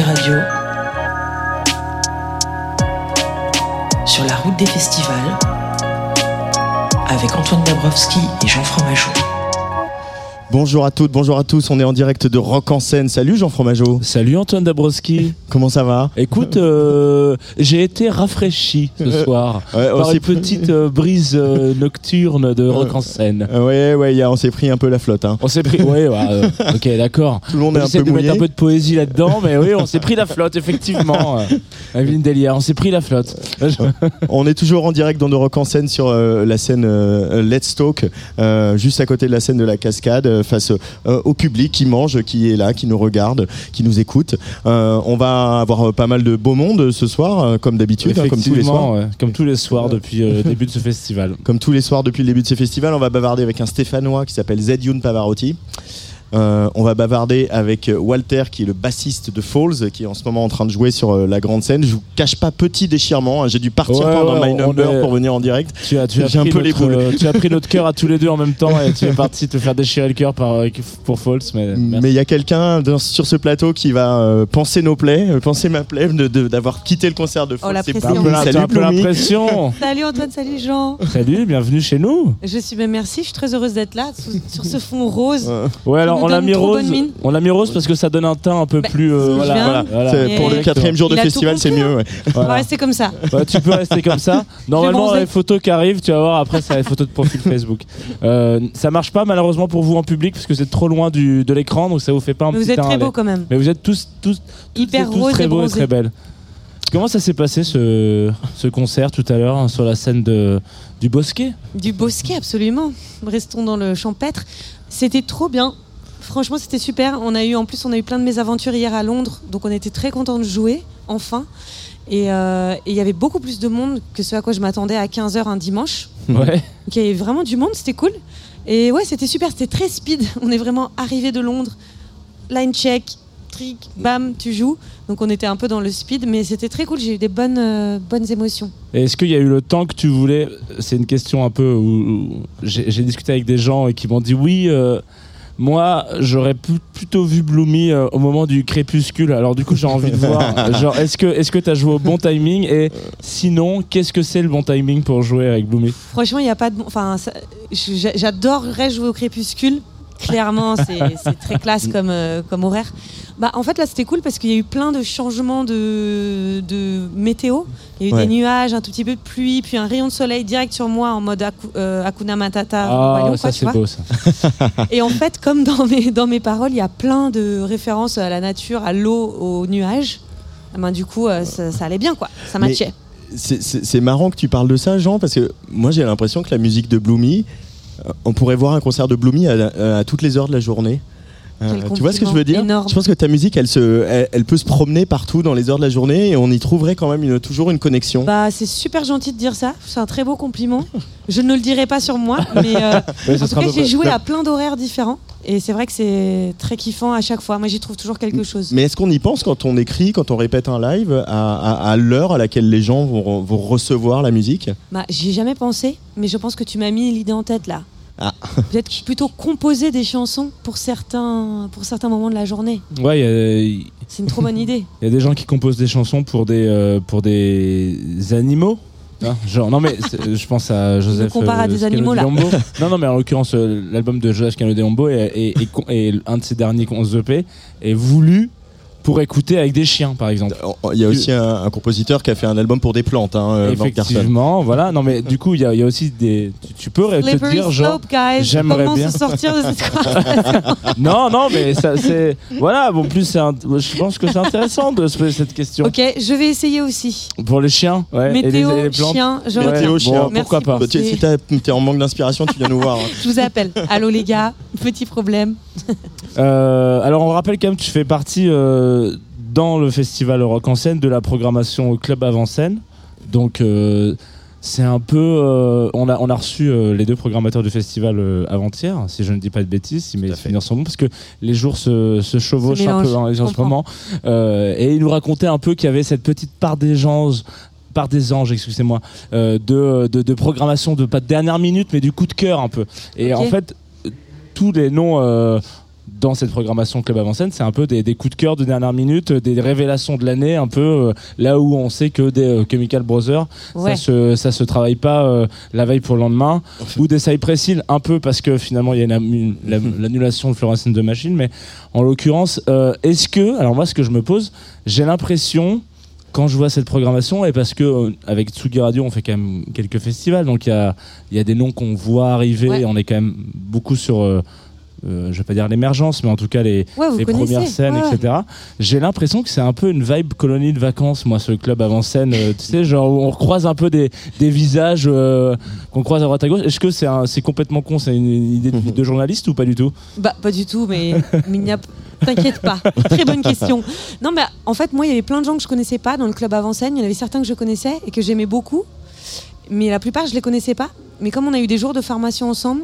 Radio. Sur la route des festivals. Avec Antoine Dabrowski et Jean Fromageau. Bonjour à toutes, bonjour à tous. On est en direct de Rock en scène. Salut Jean Fromageau. Salut Antoine Dabrowski. Comment ça va Écoute, euh, j'ai été rafraîchi ce soir Ouais, par une petite euh, brise euh, nocturne de rock en scène. Euh, Ouais, ouais, y a- on s'est pris un peu la flotte. Hein. On s'est pris, ouais, ouais, euh, ok, d'accord. Tout le monde est un peu de mettre un peu de poésie là-dedans, mais oui, on s'est pris la flotte, effectivement. Euh, Delia, on s'est pris la flotte. On est toujours en direct dans de Rock en scène sur euh, la scène euh, Let's Talk, euh, juste à côté de la scène de la cascade, euh, face euh, au public qui mange, qui est là, qui nous regarde, qui nous écoute. Euh, on va avoir euh, pas mal de beau monde ce soir, comme d'habitude, hein, comme tous les soirs. Ouais, comme tous les soirs depuis le début de ce festival. Comme tous les soirs depuis le début de ce festival, on va bavarder avec un Stéphanois qui s'appelle Zedioun Pavarotti. Euh, on va bavarder avec euh, Walter qui est le bassiste de Falls qui est en ce moment en train de jouer sur euh, la grande scène. Je vous cache pas petit déchirement, hein. j'ai dû partir Ouais, pendant ouais, My Number est- pour venir en direct. Tu as, tu as J'ai un pris peu les notre, boules. euh, tu as pris notre cœur à tous les deux en même temps et tu es parti te faire déchirer le cœur euh, pour False. Mais, il y a quelqu'un sur ce plateau qui va euh, penser nos plaies, euh, penser ma plaie de- de- d'avoir quitté le concert de Falls. la C'est. T'as un peu- l'impression. Salut Antoine, salut Jean. Salut, bienvenue chez nous. Je suis ben merci, je suis très heureuse d'être là sous- sur ce fond rose. Euh, Ouais, alors on l'a mis rose. On l'a mis rose parce que ça donne un teint un peu Bah, plus. euh, voilà, voilà, pour le Et- quatrième jour de festival, c'est mieux. ouais. On va rester comme ça. Ouais, tu peux rester comme ça. Normalement, les photos qui arrivent, tu vas voir après, c'est les photos de profil Facebook. Euh, ça marche pas malheureusement pour vous en public parce que c'est trop loin du, de l'écran, donc ça vous fait pas un Mais petit vous êtes très l'air. quand même. Mais vous êtes tous, tous, Hyper tous roses très beaux et très belles. Comment ça s'est passé ce, ce concert tout à l'heure hein, sur la scène de, du Bosquet? Du bosquet, absolument. Restons dans le champêtre. C'était trop bien. Franchement, c'était super. On a eu, en plus, on a eu plein de mésaventures hier à Londres, donc on était très contents de jouer, enfin. Et euh, il y avait beaucoup plus de monde que ce à quoi je m'attendais à 15h un dimanche. Ouais. Il y avait vraiment du monde, c'était cool. Et ouais, c'était super, c'était très speed. On est vraiment arrivé de Londres, line check, trick, bam, tu joues. Donc on était un peu dans le speed, mais c'était très cool. J'ai eu des bonnes, euh, bonnes émotions. Est-ce qu'il y a eu le temps que tu voulais? C'est une question un peu où, j'ai discuté avec des gens et qui m'ont dit oui. euh, moi, j'aurais plutôt vu Bloomy euh, au moment du crépuscule. Alors du coup, j'ai envie de voir. Genre, est-ce que est-ce que t'as joué au bon timing? Et sinon, qu'est-ce que c'est le bon timing pour jouer avec Bloomy? Franchement, il n'y a pas de bon. Enfin, ça- j'adorerais jouer au crépuscule. Clairement, c'est très classe comme, euh, comme horaire. Bah, en fait, là, c'était cool parce qu'il y a eu plein de changements de, de météo. Il y a eu Ouais. des nuages, un tout petit peu de pluie, puis un rayon de soleil direct sur moi en mode Aku- euh, Hakuna Matata. Ah, Lion, ça c'est beau ça. Et en fait, comme dans mes, dans mes paroles, il y a plein de références à la nature, à l'eau, aux nuages. Ah ben, du coup, euh, ça, ça allait bien, quoi. Ça matchait. C'est- marrant que tu parles de ça, Jean, parce que moi j'ai l'impression que la musique de Bloomy, on pourrait voir un concert de Bloomy à, à toutes les heures de la journée. Euh, tu vois ce que je veux dire? énorme. Je pense que ta musique, elle, se, elle, elle peut se promener partout dans les heures de la journée et on y trouverait quand même une, toujours une connexion. Bah, c'est super gentil de dire ça. C'est un très beau compliment. Je ne le dirai pas sur moi, mais euh, Ouais, en tout cas, j'ai joué à plein d'horaires différents. Et c'est vrai que c'est très kiffant à chaque fois. Moi, j'y trouve toujours quelque chose. Mais est-ce qu'on y pense quand on écrit, quand on répète un live, à, à- à l'heure à laquelle les gens vont, vont recevoir la musique? Bah, j'y ai jamais pensé, mais je pense que tu m'as mis l'idée en tête là. Ah. Peut-être plutôt composer des chansons pour certains, pour certains moments de la journée. Ouais, il y a- il C'est une trop bonne idée. y, a des gens qui composent des chansons pour des euh, pour des animaux. Genre, non mais je pense à Joseph. compare à des Scano animaux, là. Non non mais en l'occurrence euh, l'album de Joseph Cano de Lombo est, est- est con- est un de ses derniers 11 EP est voulu pour écouter avec des chiens, par exemple. Il y a aussi un, un compositeur qui a fait un album pour des plantes, hein, euh, Mark. Effectivement, voilà. Non, mais du coup, il y, a- il y a aussi des. Tu, tu peux te Slippery dire, genre. j'aimerais bien. se sortir de cette conversation Non, non, mais ça, c'est. Voilà, bon, plus, c'est un- je pense que c'est intéressant de se poser cette question. Ok, je vais essayer aussi. Pour les chiens, ouais. et les- Météo, et les, plantes. chien, je. Météo, chien. bon, pourquoi pas pour- Tu- Si t'es en manque d'inspiration, tu viens nous voir. hein. Je vous appelle. Allô les gars, petit problème. Euh, alors on rappelle quand même, tu fais partie euh, dans le festival Rock en scène de la programmation au club avant scène. Donc euh, c'est un peu, euh, on a on a reçu euh, les deux programmateurs du festival euh, avant-hier, si je ne dis pas de bêtises, si mes souvenirs sont bons, parce que les jours se, se chevauchent Se un peu mélangent, hein, je en ce moment. Euh, et ils nous racontaient un peu qu'il y avait cette petite part des anges par des anges, excusez-moi, euh, de, de, de programmation de pas de dernière minute, mais du coup de cœur un peu. Et en fait, euh, tous les noms euh, dans cette programmation Club Avant Scène, c'est un peu des, des coups de cœur de dernière minute, des révélations de l'année, un peu euh, là où on sait que des euh, Chemical Brothers, Ouais. ça, se, ça se travaille pas euh, la veille pour le lendemain, ou des Cypress Hill, un peu parce que finalement il y a l'annulation de Florence and the Machine, mais en l'occurrence, euh, est-ce que, alors moi ce que je me pose, j'ai l'impression quand je vois cette programmation, et parce que euh, avec Tsugi Radio, on fait quand même quelques festivals, donc il y a, il y a des noms qu'on voit arriver, Ouais. et on est quand même beaucoup sur, euh, euh, je vais pas dire l'émergence, mais en tout cas les, Ouais, premières scènes, Ouais, etc. J'ai l'impression que c'est un peu une vibe colonie de vacances, moi, ce club avant scène. euh, tu sais, genre où on croise un peu des, des visages euh, qu'on croise à droite à gauche. Est-ce que c'est complètement con C'est une idée de, de journaliste ou pas du tout? Bah pas du tout, mais, mais il n'y a T'inquiète pas, très bonne question. Non, mais en fait, moi, il y avait plein de gens que je connaissais pas dans le club avant scène. Il y en avait certains que je connaissais et que j'aimais beaucoup, mais la plupart, je les connaissais pas. Mais comme on a eu des jours de formation ensemble,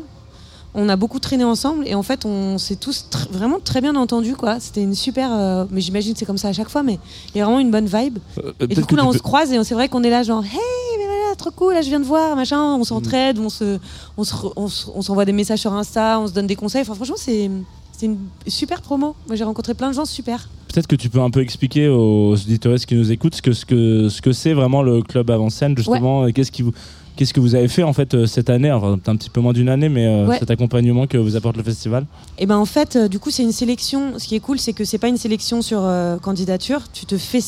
on a beaucoup traîné ensemble et en fait, on s'est tous tr- vraiment très bien entendus, quoi. C'était une super. euh, mais j'imagine que c'est comme ça à chaque fois, mais il y a vraiment une bonne vibe. Euh, Et peut-être du coup, là, on se croise et c'est vrai qu'on est là, genre, hey, mais voilà, trop cool, là, je viens de voir, machin. On s'entraide, on se, on se, re- on se- on s'envoie des messages sur Insta, on se donne des conseils. Enfin, franchement, c'est, c'est une super promo. Moi, j'ai rencontré plein de gens super. Peut-être que tu peux un peu expliquer aux auditeurs qui nous écoutent ce que ce que ce que c'est vraiment le club avant scène justement et qu'est-ce qui vous qu'est-ce que vous avez fait en fait euh, cette année un petit peu moins d'une année mais euh, Ouais. cet accompagnement que vous apporte le festival Et ben en fait, euh, du coup, c'est une sélection. Ce qui est cool, c'est que c'est pas une sélection sur candidature. Tu te fais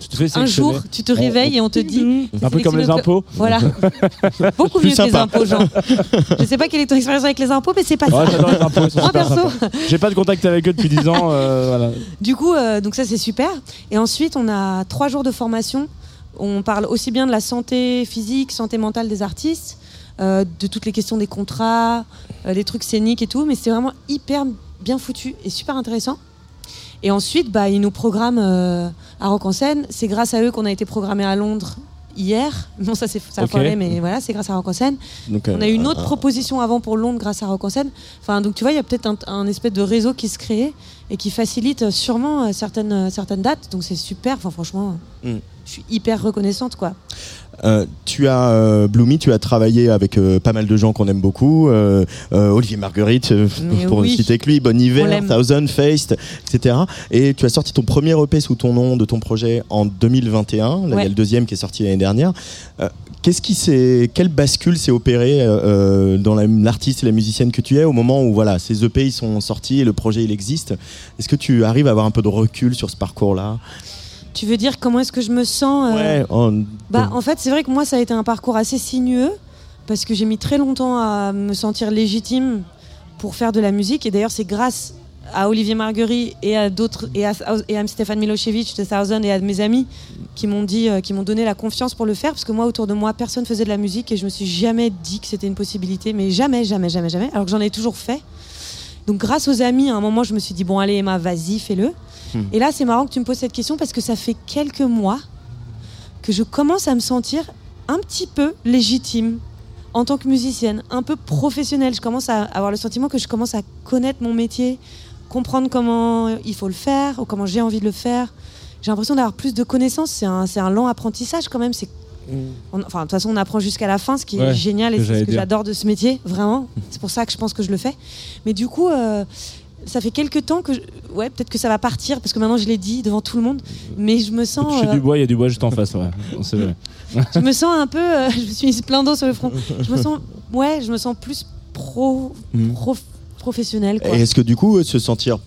tu te fais un jour, tu te réveilles et on te dit. un peu comme les impôts Voilà. Beaucoup mieux que les impôts, Jean. Je sais pas quelle est ton expérience avec les impôts, mais c'est pas Ouais, ça. j'adore les impôts ils sont Moi perso. j'ai pas de contact avec eux depuis 10 ans euh, voilà. Du coup, euh, donc ça c'est super. Et ensuite, on a trois jours de formation. On parle aussi bien de la santé physique, santé mentale des artistes, euh, de toutes les questions des contrats, euh, des trucs scéniques et tout. Mais c'est vraiment hyper bien foutu et super intéressant. Et ensuite, bah, ils nous programment euh, à Rock en scène. C'est grâce à eux qu'on a été programmé à Londres hier. Bon, ça c'est ça a Ok. foiré, mais voilà, c'est grâce à Rock en scène. Donc, On euh, a eu une autre un- proposition avant pour Londres grâce à Rock en scène. Enfin, donc tu vois, il y a peut-être un, un espèce de réseau qui se crée et qui facilite euh, sûrement euh, certaines, euh, certaines dates. Donc c'est super. Enfin, franchement, Mm. je suis hyper reconnaissante, quoi. Euh, tu as euh, Bloomy, tu as travaillé avec euh, pas mal de gens qu'on aime beaucoup, euh, euh, Olivier Marguerite, pour oui. ne citer que lui, Bon On Hiver. Thousand Faced, etc. Et tu as sorti ton premier EP sous ton nom de ton projet en 2021. Là, il y Ouais. a le deuxième qui est sorti l'année dernière. Euh, Qu'est-ce qui s'est, quelle bascule s'est opérée dans la- l'artiste et la musicienne que tu es au moment où voilà ces EP ils sont sortis et le projet il existe? Est-ce que tu arrives à avoir un peu de recul sur ce parcours-là? Tu veux dire comment est-ce que je me sens euh, Ouais. Bah, en fait, c'est vrai que moi, ça a été un parcours assez sinueux parce que j'ai mis très longtemps à me sentir légitime pour faire de la musique. Et d'ailleurs, c'est grâce à Olivier Marguerite et à d'autres et à, et à Stéphane Milosevic de Thousand et à mes amis qui m'ont dit, euh, qui m'ont donné la confiance pour le faire parce que moi, autour de moi, personne faisait de la musique et je me suis jamais dit que c'était une possibilité, mais jamais, jamais, jamais, jamais. Alors que j'en ai toujours fait. Donc, grâce aux amis, à un moment, je me suis dit bon, allez, Emma, vas-y, fais-le. Hmm. Et là, c'est marrant que tu me poses cette question parce que ça fait quelques mois que je commence à me sentir un petit peu légitime en tant que musicienne, un peu professionnelle. Je commence à avoir le sentiment que je commence à connaître mon métier, comprendre comment il faut le faire ou comment j'ai envie de le faire. J'ai l'impression d'avoir plus de connaissances. C'est un, un lent apprentissage quand même. C'est on- enfin, de toute façon, on apprend jusqu'à la fin, ce qui est génial et c'est ce que j'adore de ce métier, vraiment. C'est pour ça que je pense que je le fais. Mais du coup, euh, ça fait quelques temps que, je- ouais, peut-être que ça va partir parce que maintenant je l'ai dit devant tout le monde. Mais je me sens, je suis euh, du bois il y a du bois juste en face ouais. C'est vrai. je me sens un peu, euh, je me suis mis plein d'eau sur le front. Je me sens, ouais, je me sens plus pro, Mhm. pro- professionnel quoi. Et est-ce que du coup, se sentir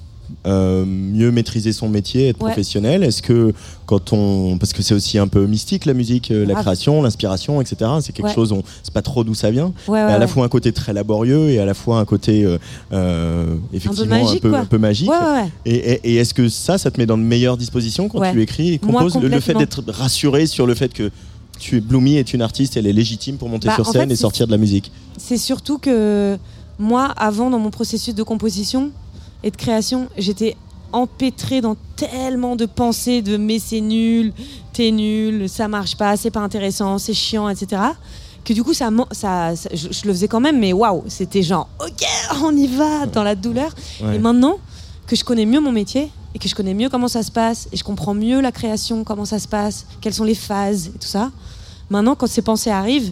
euh, mieux maîtriser son métier, être Ouais. professionnel Est-ce que quand on, parce que c'est aussi un peu mystique la musique, euh, la création, l'inspiration, etc. C'est quelque Ouais. chose, on sait pas trop d'où ça vient. Ouais, à la fois un côté très laborieux et à la fois un côté euh, euh, effectivement un magique, peu, quoi. un peu magique. Et, et- et est-ce que ça, ça te met dans de meilleures dispositions quand tu écris et Moi, composes le, le fait d'être rassuré sur le fait que tu es Bloomy est une artiste, elle est légitime pour monter Bah, sur scène fait, et sortir de la musique? C'est surtout que moi, avant, dans mon processus de composition et de création, j'étais empêtrée dans tellement de pensées de mais c'est nul, t'es nul, ça marche pas, c'est pas intéressant, c'est chiant, etc. Que du coup, ça, ça, ça- je, je le faisais quand même, mais waouh, c'était genre, ok, on y va, dans la douleur. Ouais. Et maintenant que je connais mieux mon métier et que je connais mieux comment ça se passe et je comprends mieux la création, comment ça se passe, quelles sont les phases et tout ça, maintenant, quand ces pensées arrivent,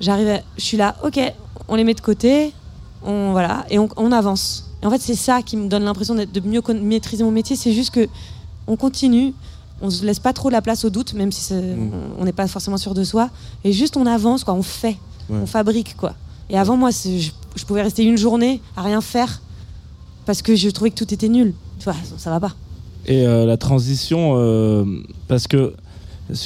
j'arrive, je suis là, ok, on les met de côté, on voilà, et on, on avance. Et en fait, c'est ça qui me donne l'impression de mieux maîtriser mon métier. C'est juste que on continue, on se laisse pas trop la place au doute, même si Mm. on n'est pas forcément sûr de soi, et juste on avance, quoi, on fait, Ouais. on fabrique, quoi. Et avant, moi, je pouvais rester une journée à rien faire parce que je trouvais que tout était nul. Tu vois, ça va pas. Et euh, la transition, euh, parce que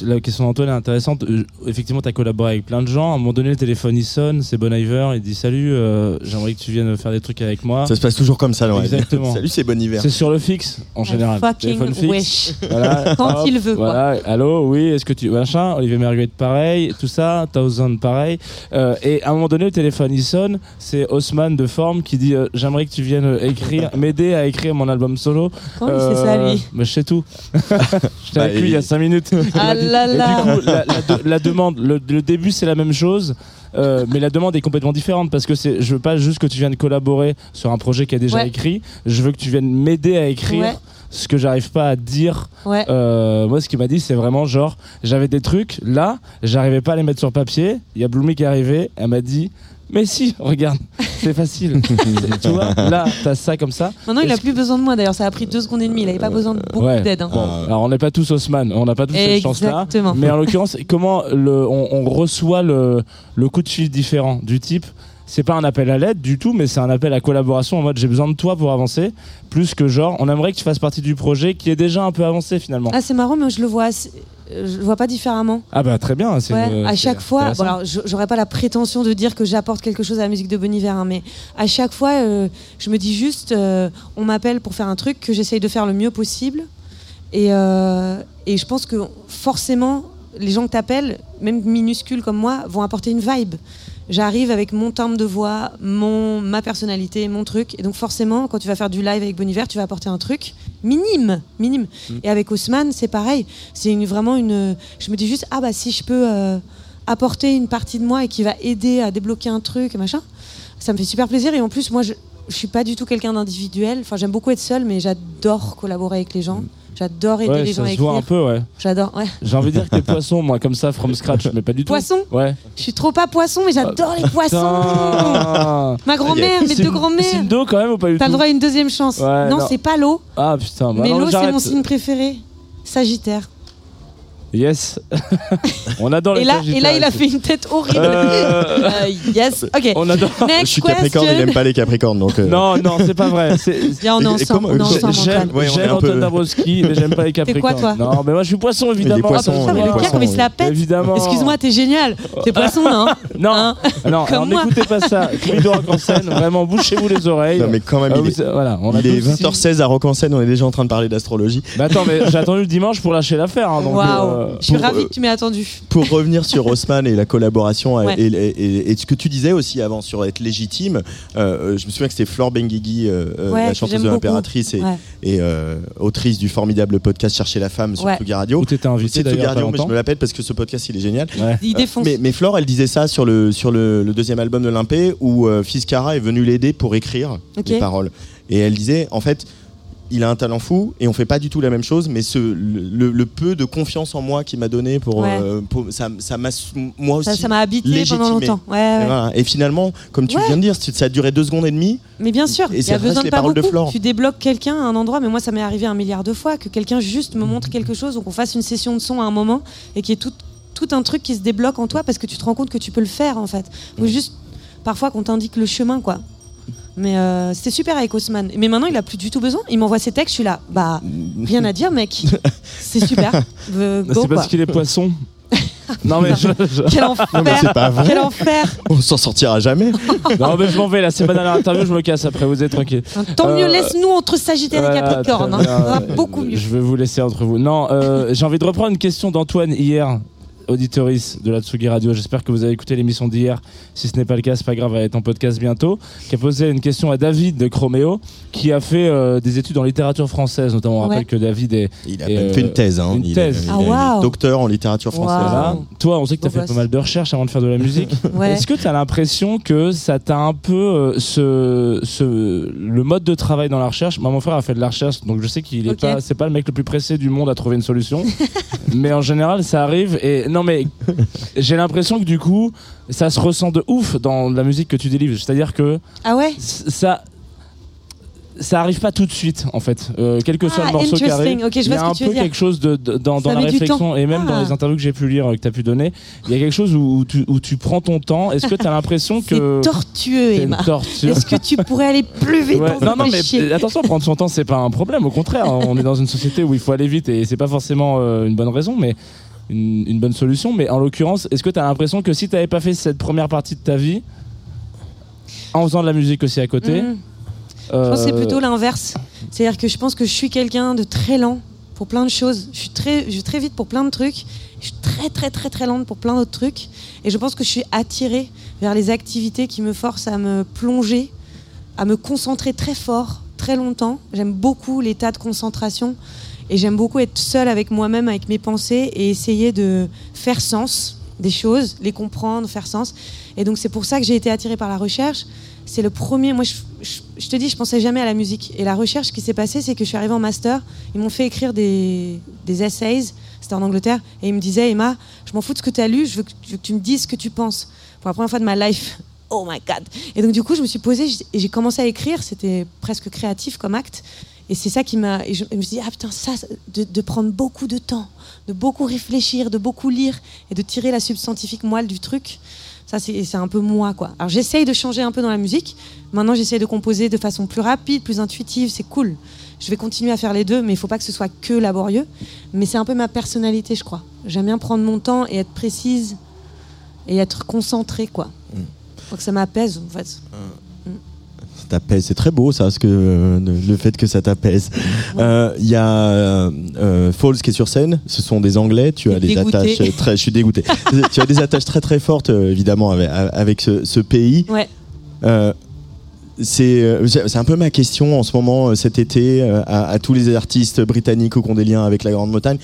la question d'Antoine est intéressante. Euh, Effectivement, tu as collaboré avec plein de gens. À un moment donné, le téléphone il sonne, c'est Bon Iver, il dit Salut, euh, j'aimerais que tu viennes faire des trucs avec moi. Ça se passe toujours comme ça, ouais. Exactement. Salut, c'est bon hiver. C'est sur le fixe, en général. Fucking Téléphone fixe. wish. Voilà, Quand il veut, quoi. Allô, oui, est-ce que tu. Machin, Olivier Merguet, pareil, tout ça, Thousand, pareil. Euh, et à un moment donné, le téléphone il sonne, c'est Haussmann de Forme qui dit euh, J'aimerais que tu viennes écrire, m'aider à écrire mon album solo. Comment il sait ça, lui Mais je sais tout. J'étais Bah, avec lui il y a 5 minutes. Ah là Et là. du coup, la, la de- la demande, le, le début c'est la même chose, euh, mais la demande est complètement différente parce que c'est, je veux pas juste que tu viennes collaborer sur un projet qui est déjà Ouais. écrit, je veux que tu viennes m'aider à écrire Ouais. ce que j'arrive pas à dire. Ouais. Euh, moi, ce qu'il m'a dit, c'est vraiment genre, j'avais des trucs là, j'arrivais pas à les mettre sur papier. Il y a Bloomy qui est arrivé, elle m'a dit. Mais si, regarde, c'est facile. tu vois, là, t'as ça comme ça. Maintenant, il a plus besoin de moi. D'ailleurs, ça a pris deux secondes et demie. Il avait pas besoin de beaucoup Ouais. d'aide. hein. Bon, alors on n'est pas tous Haussmann, on n'a pas tous cette chance-là. Exactement. Mais en l'occurrence, comment le, on, on reçoit le, le coup de fil différent du type? C'est pas un appel à l'aide du tout, mais c'est un appel à collaboration en mode j'ai besoin de toi pour avancer, plus que genre on aimerait que tu fasses partie du projet qui est déjà un peu avancé finalement. Ah, c'est marrant, mais je le vois, assez- euh, je vois pas différemment. Ah bah très bien, c'est Ouais, une- à chaque fois, bon, alors, j'aurais pas la prétention de dire que j'apporte quelque chose à la musique de Bon Hiver, hein, mais à chaque fois, euh, je me dis juste, euh, on m'appelle pour faire un truc que j'essaye de faire le mieux possible. Et, euh, et je pense que forcément, les gens que t'appelles, même minuscules comme moi, vont apporter une vibe. J'arrive avec mon timbre de voix, mon, ma personnalité, mon truc. Et donc forcément, quand tu vas faire du live avec Bon Hiver, tu vas apporter un truc minime, minime. Et avec Haussmann, c'est pareil. C'est une, vraiment une... Je me dis juste, ah bah si je peux euh, apporter une partie de moi et qui va aider à débloquer un truc, et machin, ça me fait super plaisir. Et en plus, moi, je, je suis pas du tout quelqu'un d'individuel. Enfin, j'aime beaucoup être seule, mais j'adore collaborer avec les gens. J'adore aider Ouais, les gens ça à se voit un écrire. peu, ouais. J'adore, ouais. J'ai envie de dire que t'es poisson, moi, comme ça, from scratch, mais pas du tout. Poisson Ouais. Je suis trop pas poisson, mais j'adore les poissons. Putain. Ma grand-mère, mes deux grand-mères. C'est une quand même ou pas du T'as tout le droit à une deuxième chance. Ouais, non, non. c'est pas l'eau, Ah putain, bah mais l'eau, c'est mon signe préféré. Sagittaire. Yes. On adore Et les là, et là, il a fait une tête horrible. Euh, Euh, yes. Ok. On adore. Je Next suis Capricorne, il question. n'aime pas les Capricornes, donc. euh, Non, non, c'est pas vrai. C'est- Viens, on est ensemble. comment- J'aime. Ouais, on est j'aime un peu- Antoine Dabrowski, mais j'aime pas les Capricornes. quoi, toi Non, mais moi je suis poisson évidemment. poissons, Ah, putain, mais les le pire, poissons, comme il se la pète. Évidemment. Excuse-moi, t'es génial. T'es poisson, non Non, Hein non, Comme alors n'écoutez pas ça. Clido Rock en scène, vraiment, bouchez-vous les oreilles. Non, mais quand même, Ah, il est, voilà, on a il est tous- 20h16 à Rock en scène, on est déjà en train de parler d'astrologie. Mais attends, mais j'ai attendu le dimanche pour lâcher l'affaire. hein, Waouh. Euh, Je suis ravie euh, que tu m'aies attendu. Pour revenir sur Haussmann et la collaboration et- Ouais. et, et- et ce que tu disais aussi avant sur être légitime, euh, je me souviens que c'était Flore Benguigui, euh, euh, Ouais, la chanteuse de l'impératrice et, Ouais. et, euh, autrice du formidable podcast Chercher la femme sur Ouais. Tsugi Radio. Où t'étais invité d'ailleurs. pas Radio, mais je me l'appelle parce que ce podcast il est génial. Ouais. Il défonce. Mais, mais Flore, elle disait ça sur le, sur le, le deuxième album de Limpé où euh, Fiskara est venu l'aider pour écrire Ok. les paroles. Et elle disait, en fait, il a un talent fou et on fait pas du tout la même chose, mais ce, le, peu de confiance en moi qu'il m'a donné pour, Ouais. euh, pour- ça, ça m'a moi aussi. Ça m'a habité pendant longtemps. Ouais, Et, ouais. voilà. Et finalement, comme tu viens de dire, ça a duré deux secondes et demie. Mais bien sûr, il y a besoin de pas de beaucoup. Flore. Tu débloques quelqu'un à un endroit, mais moi ça m'est arrivé un milliard de fois que quelqu'un juste me montre quelque chose ou qu'on fasse une session de son à un moment et qu'il y ait tout, tout un truc qui se débloque en toi parce que tu te rends compte que tu peux le faire en fait. Ou juste parfois qu'on t'indique le chemin quoi. Mais euh, c'était super avec Haussmann. Mais maintenant, il a plus du tout besoin. Il m'envoie ses textes, je suis là. Bah, rien à dire, mec. C'est super. Euh, go, C'est parce quoi. qu'il est poisson. non mais je, je- Quel enfer mais c'est pas vrai. Quel enfer On s'en sortira jamais. non mais je m'en vais là. C'est ma dernière interview. Je me casse après. Vous êtes tranquille. Tant mieux, Euh, laisse-nous entre Sagittaire et Capricorne. hein. beaucoup mieux. Je vais vous laisser entre vous. Non, euh, j'ai envie de reprendre une question d'Antoine hier, auditorice de la Tsugi Radio. J'espère que vous avez écouté l'émission d'hier. Si ce n'est pas le cas, c'est pas grave, elle va être en podcast bientôt. Qui a posé une question à David de Chroméo, qui a fait euh, des études en littérature française, notamment. On Ouais. rappelle que David est Il a euh, fait une thèse. Hein. une Il thèse. est- il Ah, est waouh. docteur en littérature française. Toi, on sait que tu as fait pas mal de recherches avant de faire de la musique. Ouais. Est-ce que tu as l'impression que ça t'a un peu euh, ce, ce le mode de travail dans la recherche? Moi, mon frère a fait de la recherche, donc je sais qu'il est Ok. pas c'est pas le mec le plus pressé du monde à trouver une solution, mais en général ça arrive et non mais j'ai l'impression que du coup ça se ressent de ouf dans la musique que tu délivres, c'est-à-dire que Ah ouais ça ça arrive pas tout de suite en fait, Euh, quel que soit Ah, le morceau qui interesting. arrive. Ok, je il y a un peu quelque chose de, de- dans, la réflexion et même dans Ah. les interviews que j'ai pu lire euh, que tu as pu donner, il y a quelque chose où, où tu, où tu prends ton temps. Est-ce que tu as l'impression que C'est tortueux, Emma. Est-ce que tu pourrais aller plus vite Ouais. on Non, non, mais chier. attention, prendre son temps, c'est pas un problème. Au contraire, on est dans une société où il faut aller vite et c'est pas forcément euh, une bonne raison, mais une, bonne solution. Mais en l'occurrence, est-ce que tu as l'impression que si tu n'avais pas fait cette première partie de ta vie, en faisant de la musique aussi à côté, Mhm. Je pense que c'est plutôt l'inverse. C'est-à-dire que je pense que je suis quelqu'un de très lent pour plein de choses. Je suis très, je suis très vite pour plein de trucs. Je suis très très très très lente pour plein d'autres trucs. Et je pense que je suis attirée vers les activités qui me forcent à me plonger, à me concentrer très fort, très longtemps. J'aime beaucoup l'état de concentration. Et j'aime beaucoup être seule avec moi-même, avec mes pensées et essayer de faire sens des choses, les comprendre, faire sens. Et donc c'est pour ça que j'ai été attirée par la recherche. C'est le premier. Moi, je, te dis, je pensais jamais à la musique. Et la recherche, qui s'est passé, c'est que je suis arrivée en master. Ils m'ont fait écrire des, des essays. C'était en Angleterre. Et ils me disaient, Emma, je m'en fous de ce que tu as lu. Je veux, que, je veux que tu me dises ce que tu penses. Pour la première fois de ma life. Oh my God. Et donc, du coup, je me suis posée et j'ai commencé à écrire. C'était presque créatif comme acte. Et c'est ça qui m'a. Je, je me suis dit, ah putain, ça, de, de prendre beaucoup de temps, de beaucoup réfléchir, de beaucoup lire et de tirer la substantifique moelle du truc. Ça, c'est un peu moi, quoi. Alors, j'essaye de changer un peu dans la musique. Maintenant, j'essaye de composer de façon plus rapide, plus intuitive. C'est cool. Je vais continuer à faire les deux, mais il faut pas que ce soit que laborieux. Mais c'est un peu ma personnalité, je crois. J'aime bien prendre mon temps et être précise et être concentrée, quoi. Donc, ça m'apaise, en fait. Ça t'apaise, c'est très beau ça, ce que, euh, le fait que ça t'apaise. Euh, Il y a euh, euh, Falls qui est sur scène, ce sont des Anglais, tu as des attaches euh, très, je suis dégoûté. tu as des attaches très très fortes euh, évidemment avec, avec ce, ce pays. Ouais. Euh, c'est euh, un peu ma question en ce moment, euh, cet été, euh, à, à tous les artistes britanniques ou qui ont des liens avec la Grande-Bretagne.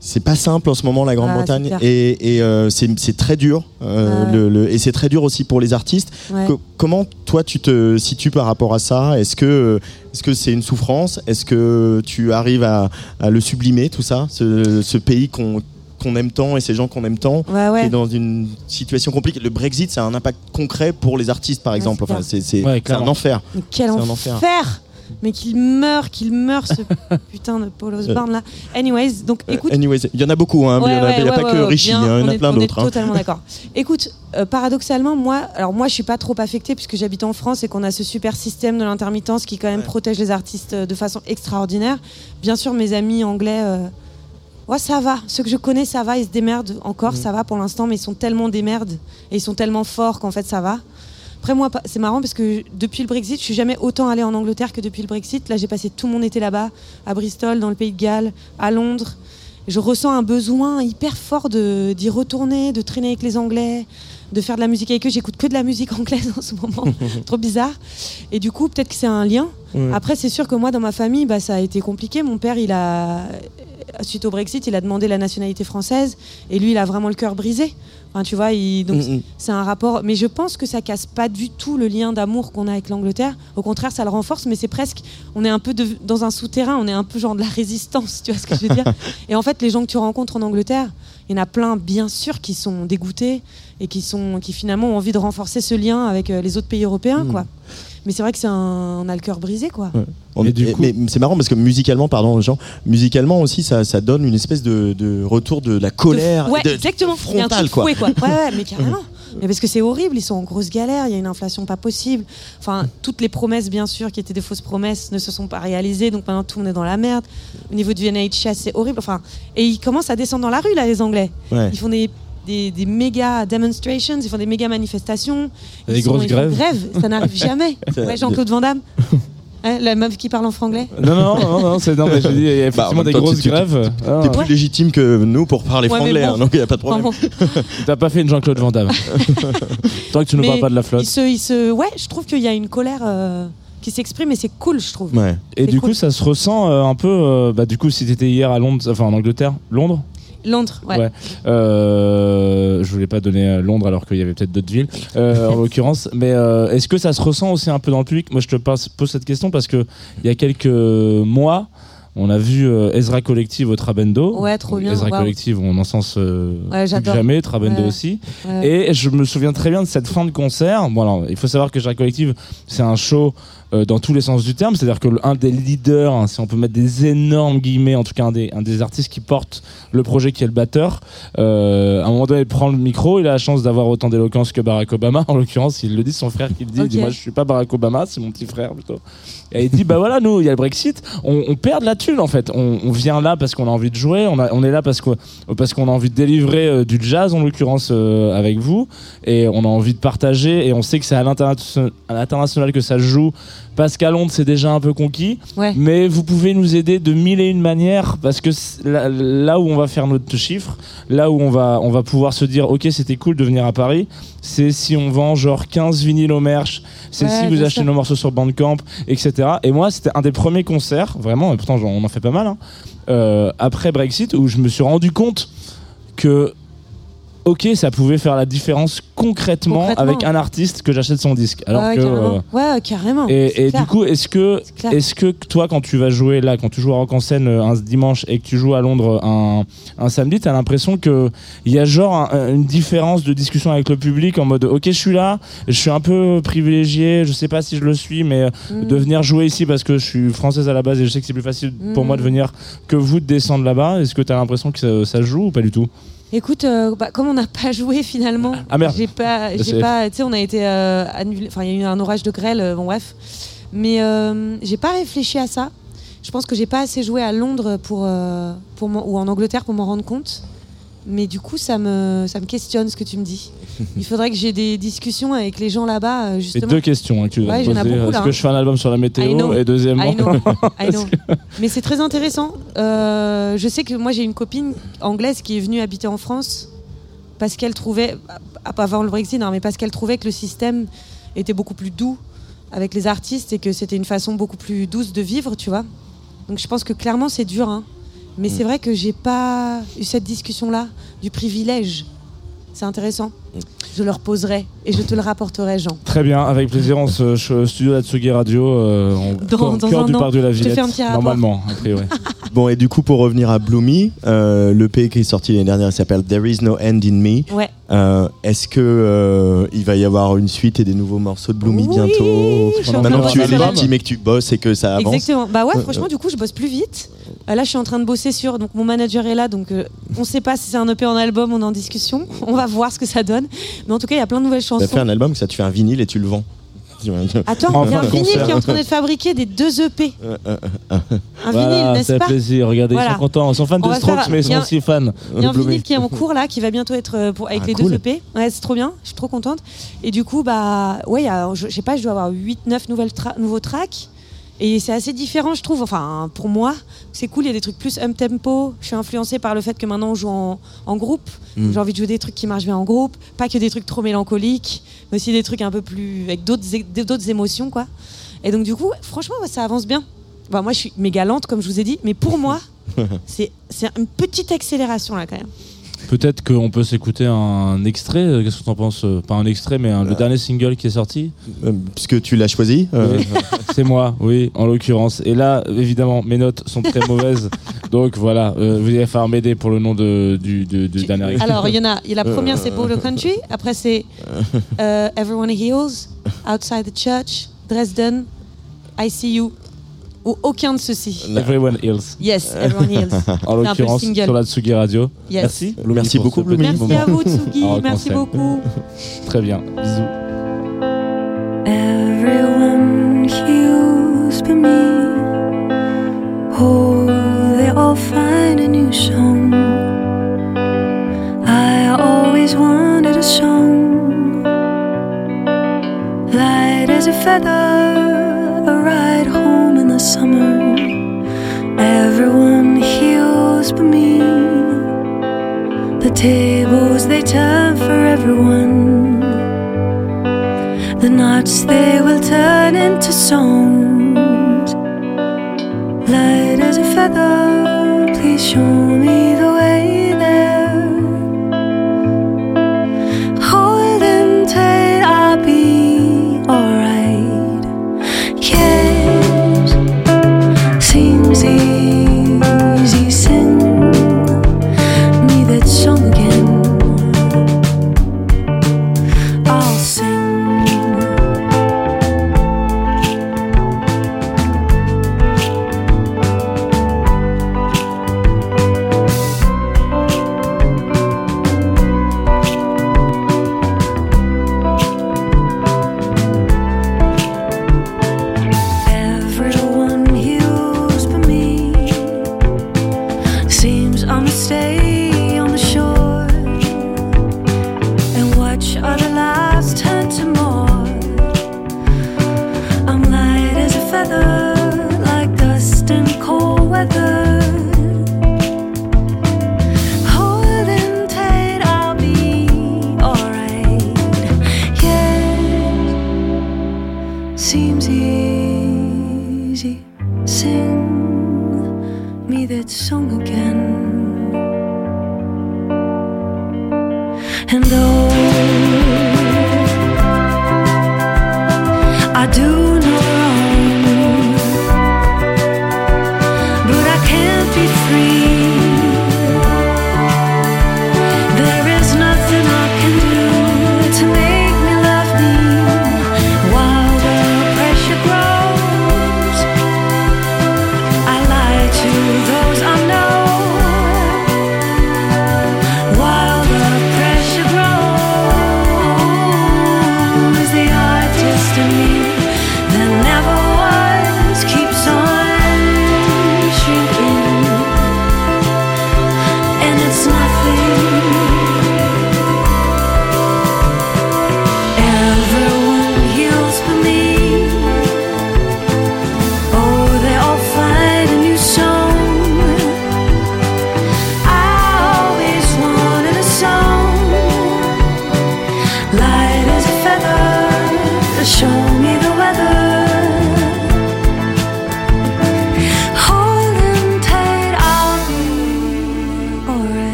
C'est pas simple en ce moment la Grande-Bretagne et, et, euh, c'est très dur euh, Ouais. le- le- et c'est très dur aussi pour les artistes. Ouais. Co- comment toi tu te situes par rapport à ça? Est-ce que est-ce que c'est une souffrance? Est-ce que tu arrives à, à le sublimer tout ça, ce, ce pays qu'on qu'on aime tant et ces gens qu'on aime tant Ouais, qui est dans une situation compliquée. Le Brexit, ça a un impact concret pour les artistes, par exemple. c'est Enfin, c'est un enfer. Mais quel enfer. Mais qu'il meurt, qu'il meurt, ce putain de Paul Osborne là. Anyways, donc écoute. Euh, Anyways, il y en a beaucoup, hein, il y en a- Ouais, n'y a pas que Richie, hein, il y en a plein on est d'autres. hein. totalement d'accord. Écoute, euh, paradoxalement, moi, alors moi, je suis pas trop affectée puisque j'habite en France et qu'on a ce super système de l'intermittence qui quand même protège les artistes euh, de façon extraordinaire. Bien sûr, mes amis anglais, euh, ouais, ça va. Ceux que je connais, ça va, ils se démerdent encore, Mm. ça va pour l'instant, mais ils sont tellement démerdes et ils sont tellement forts qu'en fait, ça va. Après moi, c'est marrant parce que depuis le Brexit, je suis jamais autant allée en Angleterre que depuis le Brexit. Là, j'ai passé tout mon été là-bas, à Bristol, dans le Pays de Galles, à Londres. Je ressens un besoin hyper fort d'y retourner, de traîner avec les Anglais, de faire de la musique avec eux. J'écoute que de la musique anglaise en ce moment, trop bizarre. Et du coup, peut-être que c'est un lien. Ouais. Après, c'est sûr que moi, dans ma famille, bah, ça a été compliqué. Mon père, il a, suite au Brexit, il a demandé la nationalité française, et lui, il a vraiment le cœur brisé. Enfin, tu vois, il, donc Mm, mm. c'est un rapport. Mais je pense que ça casse pas du tout le lien d'amour qu'on a avec l'Angleterre. Au contraire, ça le renforce. Mais c'est presque, on est un peu de- dans un souterrain. On est un peu genre de la résistance. Tu vois ce que je veux dire Et en fait, les gens que tu rencontres en Angleterre, il y en a plein, bien sûr, qui sont dégoûtés et qui sont, qui finalement ont envie de renforcer ce lien avec euh, les autres pays européens, Mm. quoi. Mais c'est vrai que c'est un, on a le cœur brisé, quoi. On Et est- du mais- coup- mais c'est marrant parce que musicalement, pardon, Jean, musicalement aussi, ça, ça donne une espèce de, de retour de la colère, Ouais, et de- exactement. Il y a un frontal, truc quoi. fouet, quoi. Ouais, ouais, mais carrément. Mais parce que c'est horrible, ils sont en grosse galère, il y a une inflation pas possible. Enfin, toutes les promesses, bien sûr, qui étaient des fausses promesses, ne se sont pas réalisées, donc maintenant tout le monde est dans la merde. Au niveau du NHS, c'est horrible. Enfin, et ils commencent à descendre dans la rue, là, les Anglais. Ouais. Ils font des, des, des méga demonstrations, ils font des méga manifestations. Des sont- grosses grèves. grève, ça n'arrive jamais. Ouais, Jean-Claude Van Damme. Hein, la meuf qui parle en franglais. Non, non, non, non, c'est non, mais je dis, il y a en effectivement des temps, grosses tu- grèves. Ah, T'es plus légitime que nous pour parler Ouais, franglais, bon. hein, donc il n'y a pas de problème. Enfin, bon. T'as pas fait une Jean-Claude Van Damme. Tant que tu ne parles pas de la flotte. il se, il se, ouais, je trouve qu'il y a une colère euh, qui s'exprime et c'est cool, je trouve. Ouais. Et du cool. coup, ça se ressent euh, un peu. euh, bah, du coup, si t'étais hier à Londres, enfin en Angleterre, Londres? Londres, ouais. Ouais. Euh, je voulais pas donner euh, Londres alors qu'il y avait peut-être d'autres villes, euh, en l'occurrence. Mais euh, est-ce que ça se ressent aussi un peu dans le public? Moi, je te passe- pose cette question parce que il y a quelques mois. On a vu Ezra Collective au Trabendo. Ouais, trop bien, Ezra. Collective, on en sens euh, Ouais, plus que j'adore. jamais. Trabendo Ouais. aussi. Ouais. Et je me souviens très bien de cette fin de concert. Bon, alors, il faut savoir que Ezra Collective, c'est un show euh, dans tous les sens du terme. C'est-à-dire que un des leaders, hein, si on peut mettre des énormes guillemets, en tout cas un des, un des artistes qui porte le projet, qui est le batteur, euh, à un moment donné, il prend le micro. Il a la chance d'avoir autant d'éloquence que Barack Obama. En l'occurrence, il le dit, son frère qui le dit. Il dit. Moi, je suis pas Barack Obama, c'est mon petit frère plutôt. Et il dit Bah voilà, nous, il y a le Brexit. On, on perd de la thune en fait. On, on vient là parce qu'on a envie de jouer. On, a- on est là parce qu'on parce qu'on a envie de délivrer euh, du jazz, en l'occurrence, avec vous. Et on a envie de partager. Et on sait que c'est à l'interna- à l'international que ça joue. Parce qu'à Londres, c'est déjà un peu conquis. Ouais. Mais vous pouvez nous aider de mille et une manières parce que là, là où on va faire notre chiffre, là où on va, on va pouvoir se dire ok c'était cool de venir à Paris, c'est si on vend genre 15 vinyles au merch, c'est Ouais, si vous achetez nos morceaux sur Bandcamp, etc. Et moi c'était un des premiers concerts, vraiment, et pourtant on en fait pas mal, hein, euh, après Brexit où je me suis rendu compte que ok ça pouvait faire la différence concrètement, Concrètement. avec un artiste que j'achète son disque. Alors ouais, que, carrément. euh, Ouais, carrément. et, du coup, est-ce que, clair. est-ce que toi, quand tu vas jouer là, quand tu joues à Rock en scène euh, un dimanche et que tu joues à Londres un, un samedi, t'as l'impression que il y a genre un- une différence de discussion avec le public en mode, ok, je suis là, je suis un peu privilégié, je sais pas si je le suis, mais euh, Mm. de venir jouer ici parce que je suis française à la base et je sais que c'est plus facile pour Mm. moi de venir que vous de descendre là-bas. Est-ce que t'as l'impression que ça, ça joue ou pas du tout? Écoute, euh, bah, comme on n'a pas joué finalement, Ah, merde. j'ai pas, j'ai pas, tu sais, on a été euh, annulé. Enfin, il y a eu un orage de grêle, euh, bon bref. Mais euh, j'ai pas réfléchi à ça. Je pense que j'ai pas assez joué à Londres pour, pour ou en Angleterre pour m'en rendre compte. Mais du coup, ça me, ça me questionne ce que tu me dis. Il faudrait que j'ai des discussions avec les gens là-bas, euh, C'est justement. deux questions hein, que Ouais, Est-ce que hein. je fais un album sur la météo. Et deuxièmement, I know, I know. Mais c'est très intéressant. Euh, je sais que moi j'ai une copine anglaise qui est venue habiter en France parce qu'elle trouvait, avant le Brexit, non, mais parce qu'elle trouvait que le système était beaucoup plus doux avec les artistes et que c'était une façon beaucoup plus douce de vivre, tu vois. Donc je pense que clairement c'est dur, hein. Mais c'est vrai que j'ai pas eu cette discussion-là du privilège. C'est intéressant. Je leur poserai et je te le rapporterai, Jean. Très bien, avec plaisir. On se studio Atsugi Radio, euh, en Dans- cœur- dans cœur un du an, parc de la je te Villette. fais un petit rapport. Normalement, a priori. Bon, et du coup, pour revenir à Bloomy, euh, le P qui est sorti l'année dernière, il s'appelle There Is No End in Me. Ouais. Euh, Est-ce que euh, il va y avoir une suite et des nouveaux morceaux de Bloomy Oui, bientôt? Maintenant de que tu es légitime et que tu bosses et que ça avance. Exactement. Bah ouais, Euh, franchement, du coup, je bosse plus vite. Euh, là, je suis en train de bosser sur. Donc, mon manager est là, donc euh, on sait pas si c'est un EP en album, on est en discussion. On va voir ce que ça donne. Mais en tout cas, il y a plein de nouvelles Tu vas chansons. faire un album, ça tu fais un vinyle et tu le vends. Attends, En il y a un de vinyle concert. qui est en train d'être fabriqué des deux EP. Un Voilà, vinyle, ça n'est-ce fait pas plaisir. Regardez, ils Voilà. sont contents. Ils sont fans On de Strokes, faire- mais ils sont aussi fans. Il y a un vinyle qui est en cours là, qui va bientôt être euh, pour, avec Ah, les cool. deux EP. Ouais, c'est trop bien. Je suis trop contente. Et du coup, bah ouais, il y a- je je sais pas, je dois avoir 8-9 nouvelles tra- nouveaux tracks. Et c'est assez différent, je trouve. Enfin, pour moi, c'est cool. Il y a des trucs plus up tempo. Je suis influencée par le fait que maintenant on joue en, en groupe. Mm. J'ai envie de jouer des trucs qui marchent bien en groupe, pas que des trucs trop mélancoliques, mais aussi des trucs un peu plus avec d'autres émotions, quoi. Et donc du coup, franchement, ouais, ça avance bien. Bah, moi, je suis méga lente, comme je vous ai dit, mais pour moi, c'est c'est une petite accélération là quand même. Peut-être qu'on peut s'écouter un extrait. euh, Qu'est-ce que t'en penses euh, Pas un extrait, mais un- le dernier single qui est sorti. Euh, Puisque tu l'as choisi. euh, Oui. C'est moi, oui, en l'occurrence. Et là, évidemment, mes notes sont très mauvaises. Donc voilà, euh, vous allez falloir m'aider pour le nom de, du, de- du Tu- dernier extrait. Alors, il y en a. il y a La première, c'est Border Country. Après, c'est euh, Everyone Heals, Outside the Church, Dresden, I See You. Ou aucun de ceux-ci. Everyone Hills. Yes, Everyone Heals. En l'occurrence, sur la Tsugi Radio. Yes. Merci. Bloomy, Merci beaucoup, Bloomy. Merci moment. à vous, Tsugi. Ah, Merci conseil. beaucoup. Très bien. Bisous. Everyone heals but me. Oh, they all find a new song. I always wanted a song, light as a feather, summer. Everyone heals but me. The tables they turn for everyone. The knots they will turn into songs. Light as a feather, please show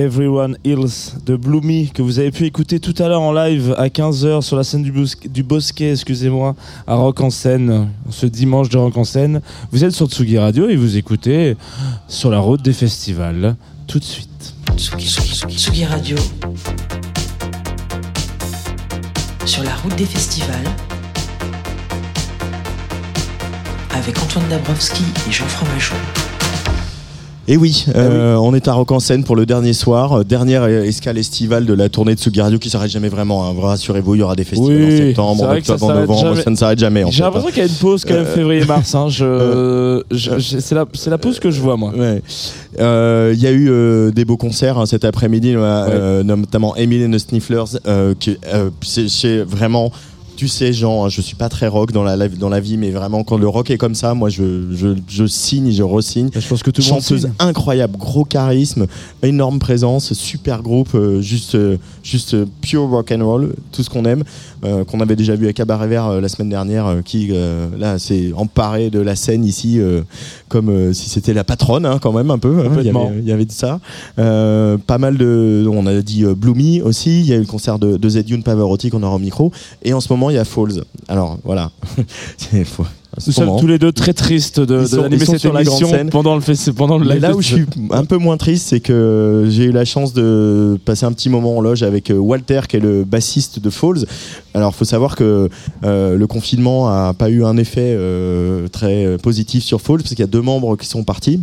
Everyone Hills de Bloomy que vous avez pu écouter tout à l'heure en live à 15h sur la scène du, Bos- du Bosquet, excusez-moi, à Rock en scène, ce dimanche de Rock en scène. Vous êtes sur Tsugi Radio et vous écoutez sur la route des festivals tout de suite. Tsugi Radio. Sur la route des festivals. Avec Antoine Dabrowski et Jean Fromageau. Et oui, euh, on est à Rock en scène pour le dernier soir, euh, dernière euh, escale estivale de la tournée de Sugi Radio qui s'arrête jamais vraiment. hein. Rassurez-vous, il y aura des festivals Oui, en septembre, en octobre, en novembre, jamais. ça ne s'arrête jamais. J'ai l'impression qu'il y a une pause quand même février-mars. hein. Je, je- je- c'est la, la pause que je vois moi. Ouais. Euh, Il y a eu euh, des beaux concerts hein, cet après-midi, euh, euh, notamment Emily and the Snifflers, euh, qui, euh, c'est vraiment. Tu sais, Jean, hein, je suis pas très rock dans la, la- dans la vie, mais vraiment, quand le rock est comme ça, moi, je, je, je signe, je resigne. Je pense que tout le monde Chanteuse signe. incroyable, gros charisme, énorme présence, super groupe, euh, juste, euh, juste euh, pure rock and roll, tout ce qu'on aime, euh, qu'on avait déjà vu à Cabaret Vert euh, la semaine dernière, euh, qui là s'est emparé de la scène ici, comme si c'était la patronne hein, quand même un peu. hein, il, y avait, il y avait de ça. Pas mal de, on a dit Bloomy aussi. Il y a eu le concert de, de Zedune Pavarotti qu'on aura au micro. Et en ce moment il y a Falls. Alors voilà, C'est- faut- Nous sommes tous les deux très tristes de, d'animer cette émission pendant le, fes- pendant le Mais live. là où je suis un peu moins triste, c'est que j'ai eu la chance de passer un petit moment en loge avec euh, Walter, qui est le bassiste de Falls. Alors, faut savoir que euh, le confinement a pas eu un effet euh, très positif sur Falls, parce qu'il y a deux membres qui sont partis.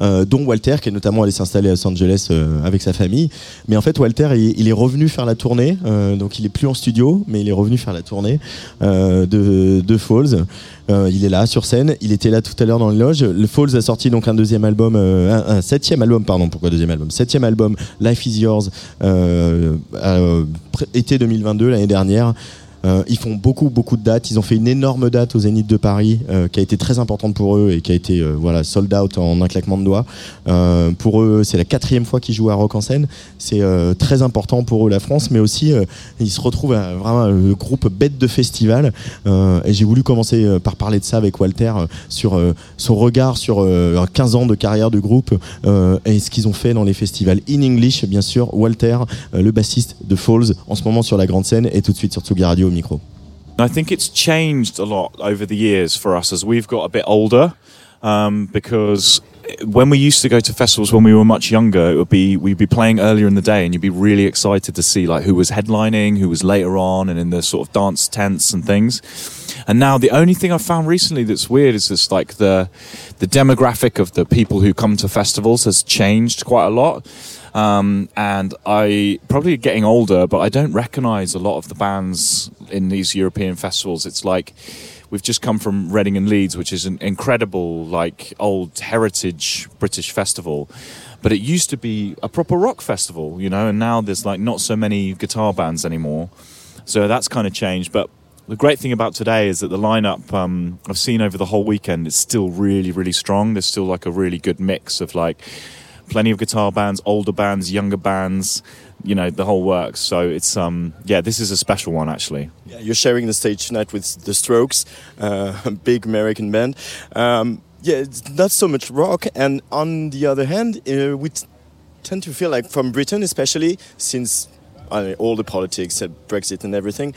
Euh, dont Walter qui est notamment allé s'installer à Los Angeles euh, avec sa famille. Mais en fait Walter il, est revenu faire la tournée. Euh, donc il est plus en studio mais il est revenu faire la tournée euh, de, de Falls. Il est là sur scène. Il était là tout à l'heure dans le loge. Le Falls a sorti donc un deuxième album un, un septième album pardon. Pourquoi deuxième album? Septième album Life is Yours été 2022 l'année dernière euh, ils font beaucoup beaucoup de dates. Ils ont fait une énorme date au Zénith de Paris euh, qui a été très importante pour eux et qui a été euh, voilà sold out en un claquement de doigts. Pour eux, c'est la quatrième fois qu'ils jouent à Rock en scène. C'est très important pour eux la France, mais aussi ils se retrouvent à, vraiment le groupe bête de festival. Et j'ai voulu commencer par parler de ça avec Walter sur son regard sur euh, 15 ans de carrière de groupe et ce qu'ils ont fait dans les festivals in English, bien sûr. Walter, le bassiste de Falls, en ce moment sur la grande scène et tout de suite sur Tsugi Radio micro. I think it's changed a lot over the years for us as we've got a bit older. Um, because when we used to go to festivals when we were much younger, it would be we'd be playing earlier in the day, and you'd be really excited to see like who was headlining, who was later on, and in the sort of dance tents and things. And now the only thing I've found recently that's weird is this like the the demographic of the people who come to festivals has changed quite a lot. Um, and I probably getting older, but I don't recognize a lot of the bands in these European festivals. It's like we've just come from Reading and Leeds, which is an incredible, like old heritage British festival. But it used to be a proper rock festival, you know, and now there's like not so many guitar bands anymore. So that's kind of changed. But the great thing about today is that the lineup um, I've seen over the whole weekend is still really, really strong. There's still like a really good mix of like plenty of guitar bands, older bands, younger bands, you know, the whole works. So it's um yeah, this is a special one actually. Yeah, you're sharing the stage tonight with The Strokes, uh, a big American band. Um, yeah, it's not so much rock. And on the other hand, uh, we tend to feel like from Britain, especially since I mean, all the politics, uh, Brexit, and everything,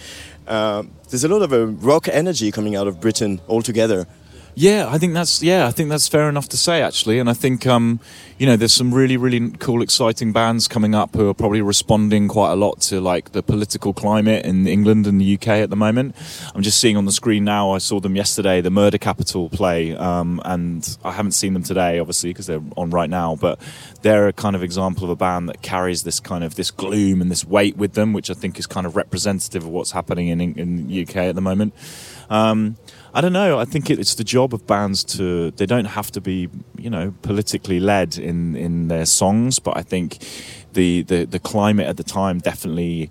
uh, there's a lot of uh, rock energy coming out of Britain altogether. Yeah, I think that's yeah, I think that's fair enough to say actually, and I think um, you know there's some really really cool, exciting bands coming up who are probably responding quite a lot to like the political climate in England and the UK at the moment. I'm just seeing on the screen now. I saw them yesterday, the Murder Capital play, um, and I haven't seen them today, obviously because they're on right now, but they're a kind of example of a band that carries this kind of this gloom and this weight with them, which I think is kind of representative of what's happening in in the UK at the moment. Um, I don't know. I think it's the job of bands to. They don't have to be, you know, politically led in in their songs, but I think the the, the climate at the time definitely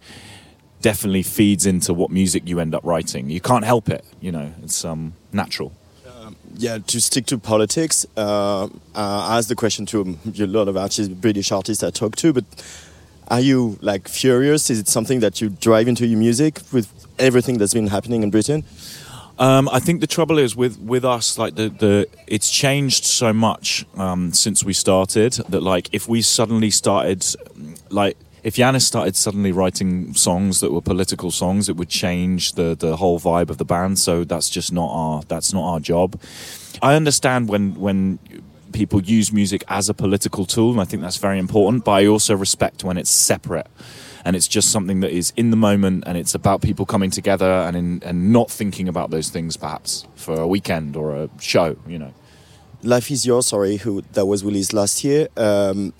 definitely feeds into what music you end up writing. You can't help it. You know, it's um natural. yeah, to stick to politics, uh, uh, I asked the question to a lot of artists, British artists I talked to, but are you like furious? Is it something that you drive into your music with everything that's been happening in Britain? Um, I think the trouble is with with us, like the the it's changed so much um, since we started that like if we suddenly started, like if Yanis started suddenly writing songs that were political songs, it would change the the whole vibe of the band. So that's just not our that's not our job. I understand when when people use music as a political tool, and I think that's very important. But I also respect when it's separate and it's just something that is in the moment and it's about people coming together and in, and not thinking about those things perhaps for a weekend or a show you know Life is Yours, sorry, who that was released last year. Um,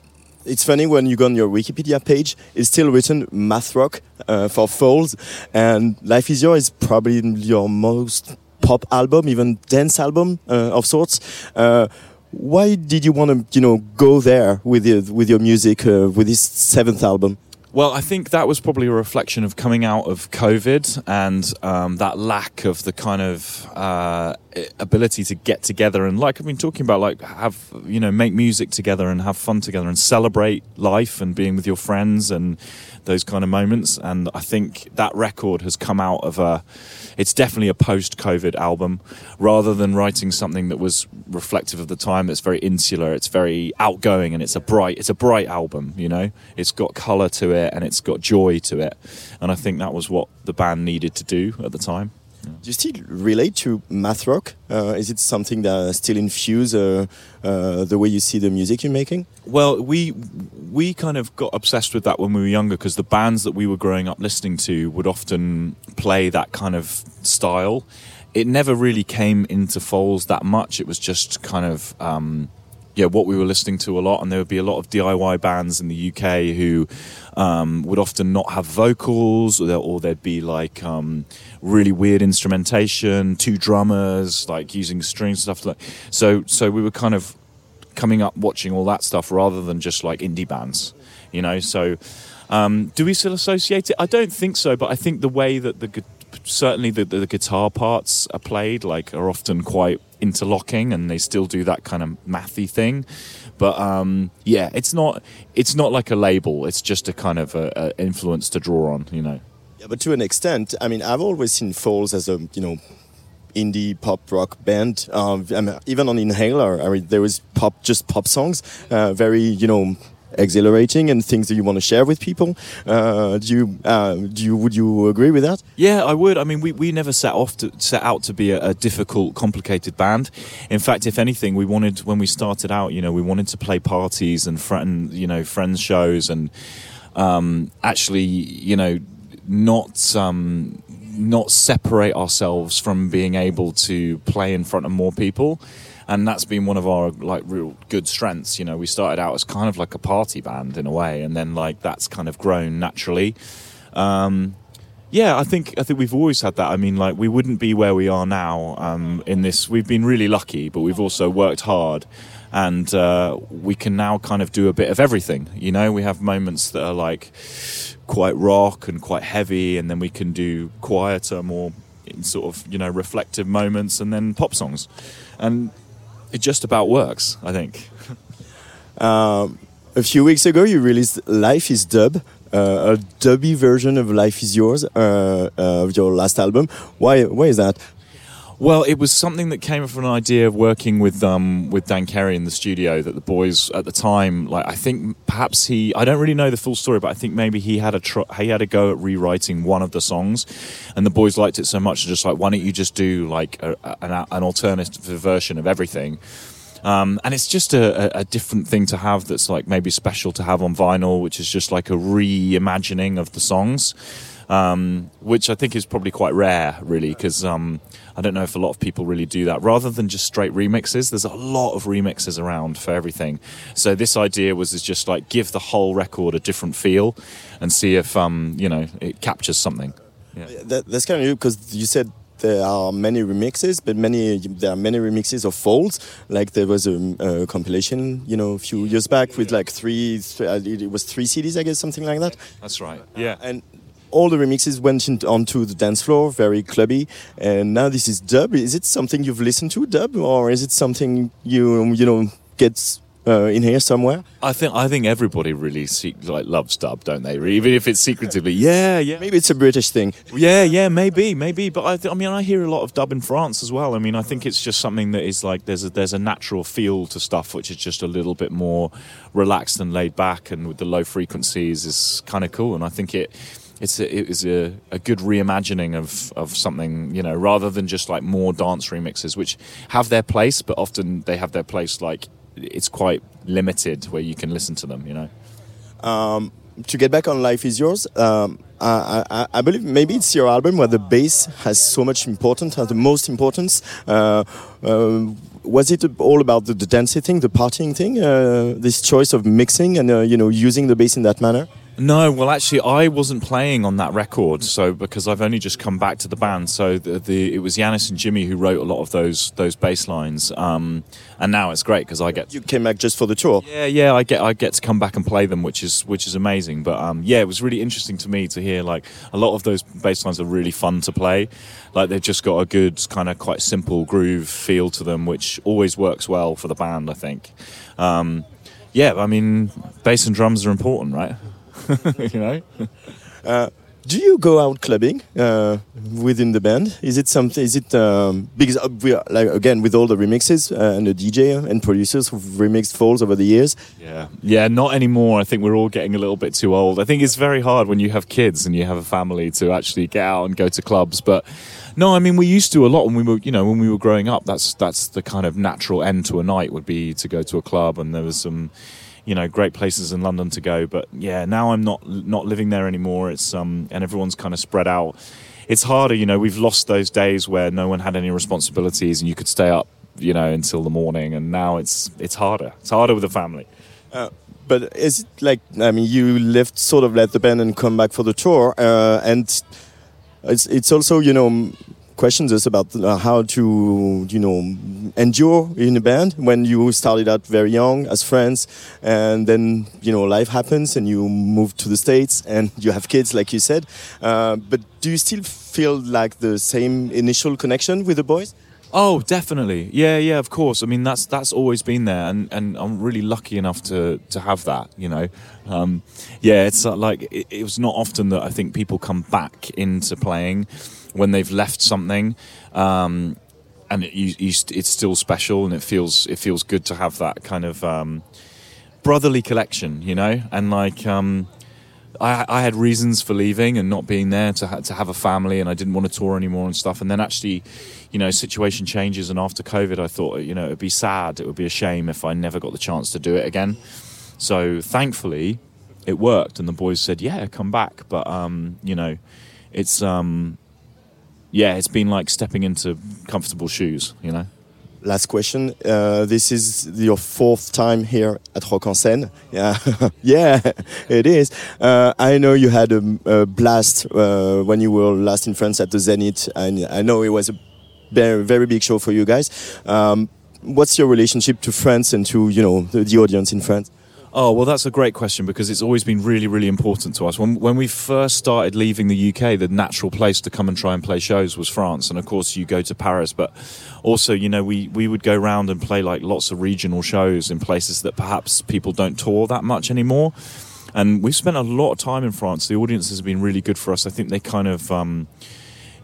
it's funny when you go on your Wikipedia page, it's still written math rock uh, for Falls, and Life is Yours is probably your most pop album, even dance album uh, of sorts. Uh, why did you want to, you know, go there with your, with your music uh, with this seventh album? Well, I think that was probably a reflection of coming out of COVID and um, that lack of the kind of uh, ability to get together and, like I've been talking about, like have you know make music together and have fun together and celebrate life and being with your friends and those kind of moments. And I think that record has come out of a. It's definitely a post-COVID album, rather than writing something that was reflective of the time. That's very insular. It's very outgoing, and it's a bright. It's a bright album. You know, it's got color to it, and it's got joy to it. And I think that was what the band needed to do at the time. Do you still relate to math rock? Uh, is it something that still infuse uh, uh, the way you see the music you're making? Well, we we kind of got obsessed with that when we were younger because the bands that we were growing up listening to would often play that kind of style. It never really came into Foals that much. It was just kind of um, yeah what we were listening to a lot, and there would be a lot of DIY bands in the UK who um, would often not have vocals, or, there, or there'd be like um, really weird instrumentation, two drummers, like using strings stuff like. So so we were kind of coming up watching all that stuff rather than just like indie bands, you know. So um, do we still associate it? I don't think so, but I think the way that the certainly the, the guitar parts are played like are often quite interlocking and they still do that kind of mathy thing. But um, yeah it's not it's not like a label. It's just a kind of a, a influence to draw on you know. Yeah, but to an extent, I mean, I've always seen Falls as a you know indie pop rock band. Um, I mean, even on Inhaler, I mean, there was pop, just pop songs, uh, very you know exhilarating and things that you want to share with people. Uh, do you uh, do you would you agree with that? Yeah, I would. I mean, we, we never set off to set out to be a, a difficult, complicated band. In fact, if anything, we wanted when we started out, you know, we wanted to play parties and friend, you know, friends shows, and um, actually, you know, not um, not separate ourselves from being able to play in front of more people. And that's been one of our like real good strengths. You know, we started out as kind of like a party band in a way, and then like that's kind of grown naturally. Um, yeah, I think I think we've always had that. I mean, like we wouldn't be where we are now um, in this. We've been really lucky, but we've also worked hard, and uh, we can now kind of do a bit of everything. You know, we have moments that are like quite rock and quite heavy, and then we can do quieter, more sort of you know reflective moments, and then pop songs, and it just about works. I think. Um, a few weeks ago, you released "Life Is Dub," uh, a dubby version of "Life Is Yours" uh, uh, of your last album. Why? Why is that? Well, it was something that came from an idea of working with um, with Dan Carey in the studio. That the boys at the time, like I think perhaps he, I don't really know the full story, but I think maybe he had a tr- he had a go at rewriting one of the songs, and the boys liked it so much, just like why don't you just do like a, an, an alternative version of everything. Um, and it's just a, a, a different thing to have that's like maybe special to have on vinyl, which is just like a reimagining of the songs, um, which I think is probably quite rare, really, because um, I don't know if a lot of people really do that. Rather than just straight remixes, there's a lot of remixes around for everything. So this idea was is just like give the whole record a different feel, and see if um, you know it captures something. That, that's kind of because you said there are many remixes, but many there are many remixes of folds. Like there was a, a compilation, you know, a few years back with like three, th- uh, it was three CDs, I guess, something like that. That's right. Yeah. And all the remixes went in, onto the dance floor, very clubby. And now this is dub. Is it something you've listened to, dub, or is it something you you know gets uh, in here somewhere? I think I think everybody really se- like loves dub, don't they? Even if it's secretively, yeah, yeah, Maybe it's a British thing. yeah, yeah, maybe, maybe. But I, th- I mean, I hear a lot of dub in France as well. I mean, I think it's just something that is like there's a, there's a natural feel to stuff which is just a little bit more relaxed and laid back, and with the low frequencies is kind of cool. And I think it. It's a, it is a, a good reimagining of, of something, you know, rather than just like more dance remixes, which have their place, but often they have their place like it's quite limited where you can listen to them, you know. Um, to get back on Life Is Yours, um, I, I, I believe maybe it's your album where the bass has so much importance, has the most importance. Uh, uh, was it all about the, the dancing thing, the partying thing, uh, this choice of mixing and uh, you know using the bass in that manner? No, well, actually, I wasn't playing on that record, so because I've only just come back to the band, so the, the it was Yanis and Jimmy who wrote a lot of those those bass lines, um, and now it's great because I get You came back just for the tour. yeah yeah I get I get to come back and play them, which is which is amazing. But um, yeah, it was really interesting to me to hear like a lot of those bass lines are really fun to play, like they've just got a good kind of quite simple groove feel to them, which always works well for the band, I think. Um, yeah, I mean, bass and drums are important, right? you know. do you go out clubbing uh, within the band? Is it something? Is it um, because uh, we are, like again with all the remixes uh, and the DJ and producers who've remixed Falls over the years? Yeah, yeah, not anymore. I think we're all getting a little bit too old. I think it's very hard when you have kids and you have a family to actually get out and go to clubs. But no, I mean we used to a lot when we were, you know, when we were growing up. That's that's the kind of natural end to a night would be to go to a club, and there was some, you know, great places in London to go. But yeah, now I'm not not living there anymore. It's um, and everyone's kind of spread out. It's harder, you know. We've lost those days where no one had any responsibilities and you could stay up, you know, until the morning. And now it's it's harder. It's harder with a family. Uh, but is it like I mean you left sort of let the band and come back for the tour uh, and it's it's also you know questions us about uh, how to you know endure in a band when you started out very young as friends and then you know life happens and you move to the states and you have kids like you said uh, but do you still feel like the same initial connection with the boys Oh, definitely. Yeah, yeah, of course. I mean, that's that's always been there, and, and I'm really lucky enough to to have that. You know, um, yeah, it's uh, like it, it, was not often that I think people come back into playing when they've left something, um, and it, you, you, it's still special, and it feels it feels good to have that kind of um, brotherly collection. You know, and like. Um, I, I, had reasons for leaving and not being there to ha- to have a family, and I didn't want to tour anymore and stuff. And then actually, you know, situation changes, and after COVID, I thought, you know, it'd be sad, it would be a shame if I never got the chance to do it again. So thankfully, it worked, and the boys said, "Yeah, come back." But um, you know, it's um, yeah, it's been like stepping into comfortable shoes, you know. Last question. Uh, this is your fourth time here at Rock en Seine. Yeah, yeah, it is. Uh, I know you had a, a blast uh, when you were last in France at the Zenith, and I know it was a very, very big show for you guys. Um, what's your relationship to France and to you know the, the audience in France? Oh, well, that's a great question because it's always been really, really important to us. When, when we first started leaving the UK, the natural place to come and try and play shows was France. And of course, you go to Paris, but also, you know, we, we would go around and play like lots of regional shows in places that perhaps people don't tour that much anymore. And we've spent a lot of time in France. The audiences have been really good for us. I think they kind of. Um,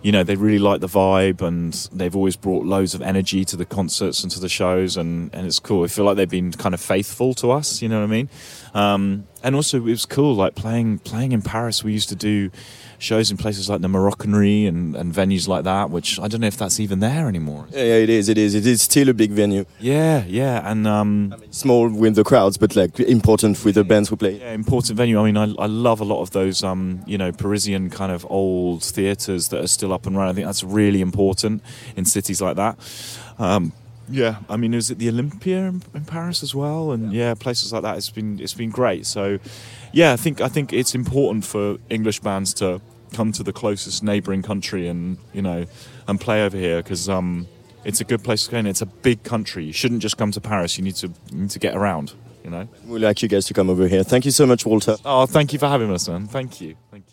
you know they really like the vibe and they've always brought loads of energy to the concerts and to the shows and, and it's cool. I feel like they've been kind of faithful to us, you know what I mean? Um, and also it was cool like playing playing in Paris. We used to do shows in places like the Moroccanerie and, and venues like that, which I don't know if that's even there anymore. Yeah, yeah, it is. It is. It is still a big venue. Yeah, yeah, and um, I mean, small with the crowds, but like important with the bands who play. Yeah, important venue. I mean, I, I love a lot of those, um, you know, Parisian kind of old theatres that are still up and running. I think that's really important in cities like that. Um, yeah, I mean, is it the Olympia in, in Paris as well? And yeah. yeah. places like that. It's been it's been great. So, yeah, I think I think it's important for English bands to come to the closest neighbouring country and you know and play over here because um, it's a good place to go and it's a big country. You shouldn't just come to Paris. You need to you need to get around. You know. We'd like you guys to come over here. Thank you so much, Walter. Oh, thank you for having us, man. Thank you. Thank you.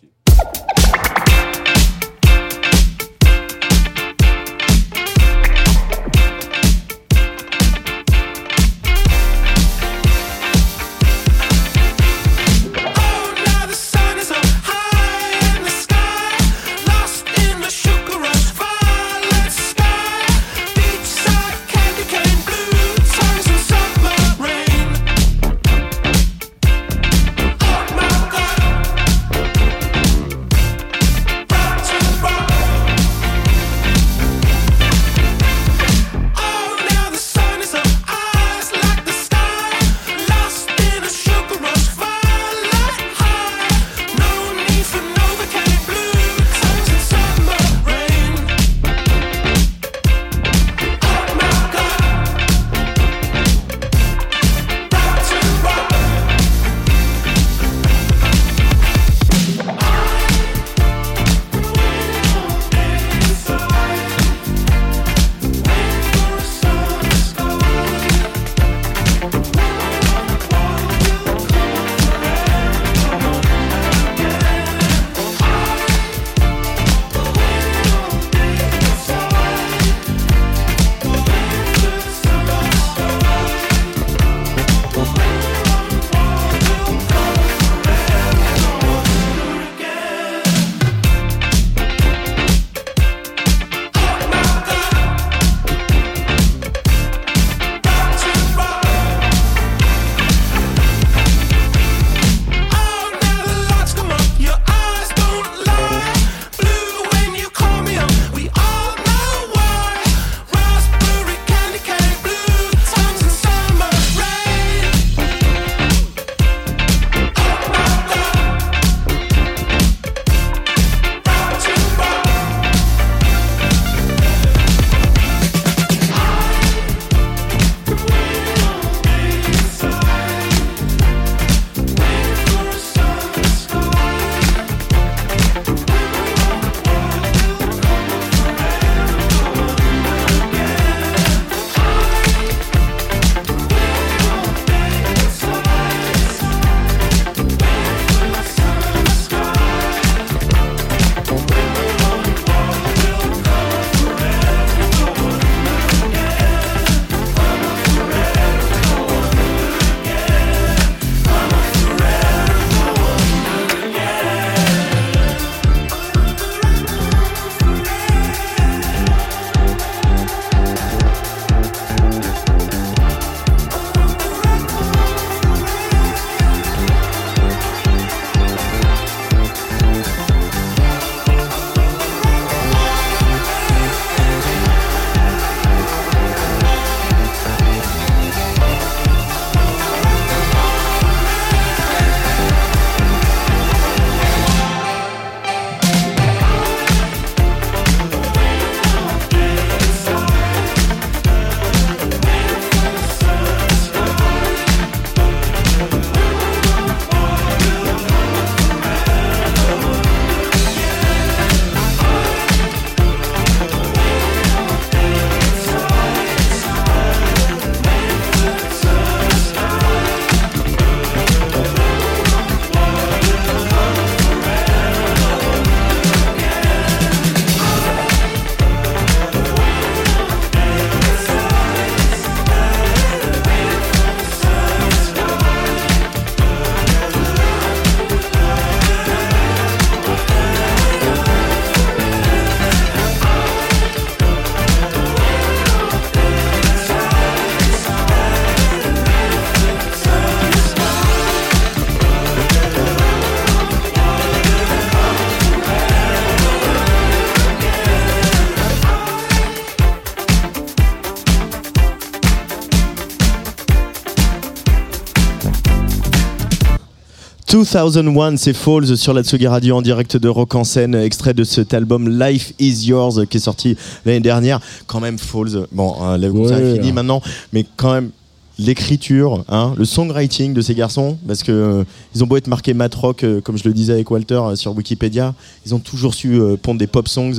2001, c'est Falls sur la Tsugi Radio en direct de Rock en scène, extrait de cet album Life is Yours qui est sorti l'année dernière. Quand même Falls, bon, est Ouais. fini maintenant, mais quand même l'écriture, hein, le songwriting de ces garçons, parce que euh, ils ont beau être marqués mat rock, euh, comme je le disais avec Walter euh, sur Wikipédia, ils ont toujours su euh, pondre des pop songs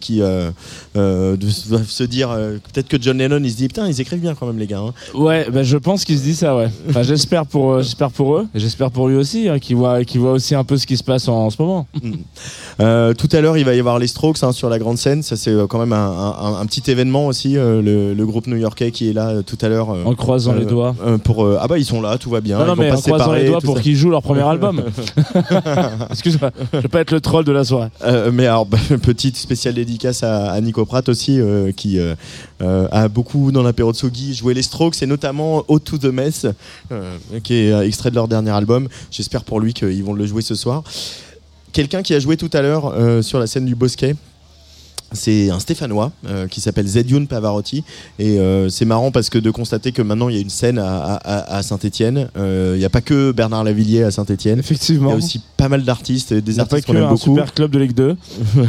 qui doivent se dire peut-être que John Lennon il se dit putain ils écrivent bien quand même les gars. hein. Ouais, bah, je pense qu'il se dit ça, ouais. Enfin, j'espère pour, j'espère pour eux, et j'espère pour lui aussi, hein, qu'il voit, voit aussi un peu ce qui se passe en, en ce moment. Euh, tout à l'heure, il va y avoir les Strokes hein, sur la grande scène. Ça, c'est quand même un, un- un petit événement aussi. le, le groupe new-yorkais qui est là tout à l'heure. En croisant les euh, doigts. euh, pour, euh, ah bah ils sont là, tout va bien. non, non, ils vont mais pas en croisant séparer, les doigts pour qu'ils jouent leur premier album. Excuse-moi, je vais pas être le troll de la soirée. Euh, mais alors, bah, petite spéciale dédicace à, à Nico Pratt aussi, euh, qui euh, euh, a beaucoup dans l'apéro de Sogi joué les Strokes et notamment Out to the Mess, euh, qui est euh, extrait de leur dernier album. J'espère pour lui qu'ils vont le jouer ce soir. Quelqu'un qui a joué tout à l'heure euh, sur la scène du Bosquet. C'est un Stéphanois euh, qui s'appelle Zedioun Pavarotti et euh, c'est marrant parce que de constater que maintenant il y a une scène à, à, Saint-Étienne. Il n'y a pas que Bernard Lavillier à Saint-Étienne. Il y Effectivement. a aussi pas mal d'artistes, des artistes qu'on aime un beaucoup. super club de Ligue 2.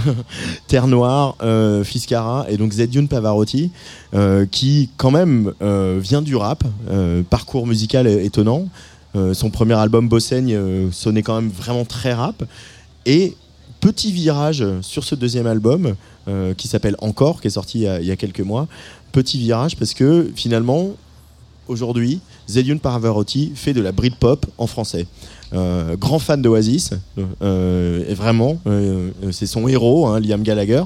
Terre Noire, euh, Fiscara et donc Zedioun Pavarotti, euh, qui quand même euh, vient du rap, euh, parcours musical étonnant. Euh, son premier album Bossaigne euh, sonnait quand même vraiment très rap. Et petit virage sur ce deuxième album, euh, qui s'appelle Encore, qui est sorti il y, a, quelques mois. Petit virage parce que finalement, aujourd'hui, Zedioun Pavarotti fait de la Britpop en français. Euh, grand fan d'Oasis, euh, vraiment, euh, c'est son héros, hein, Liam Gallagher.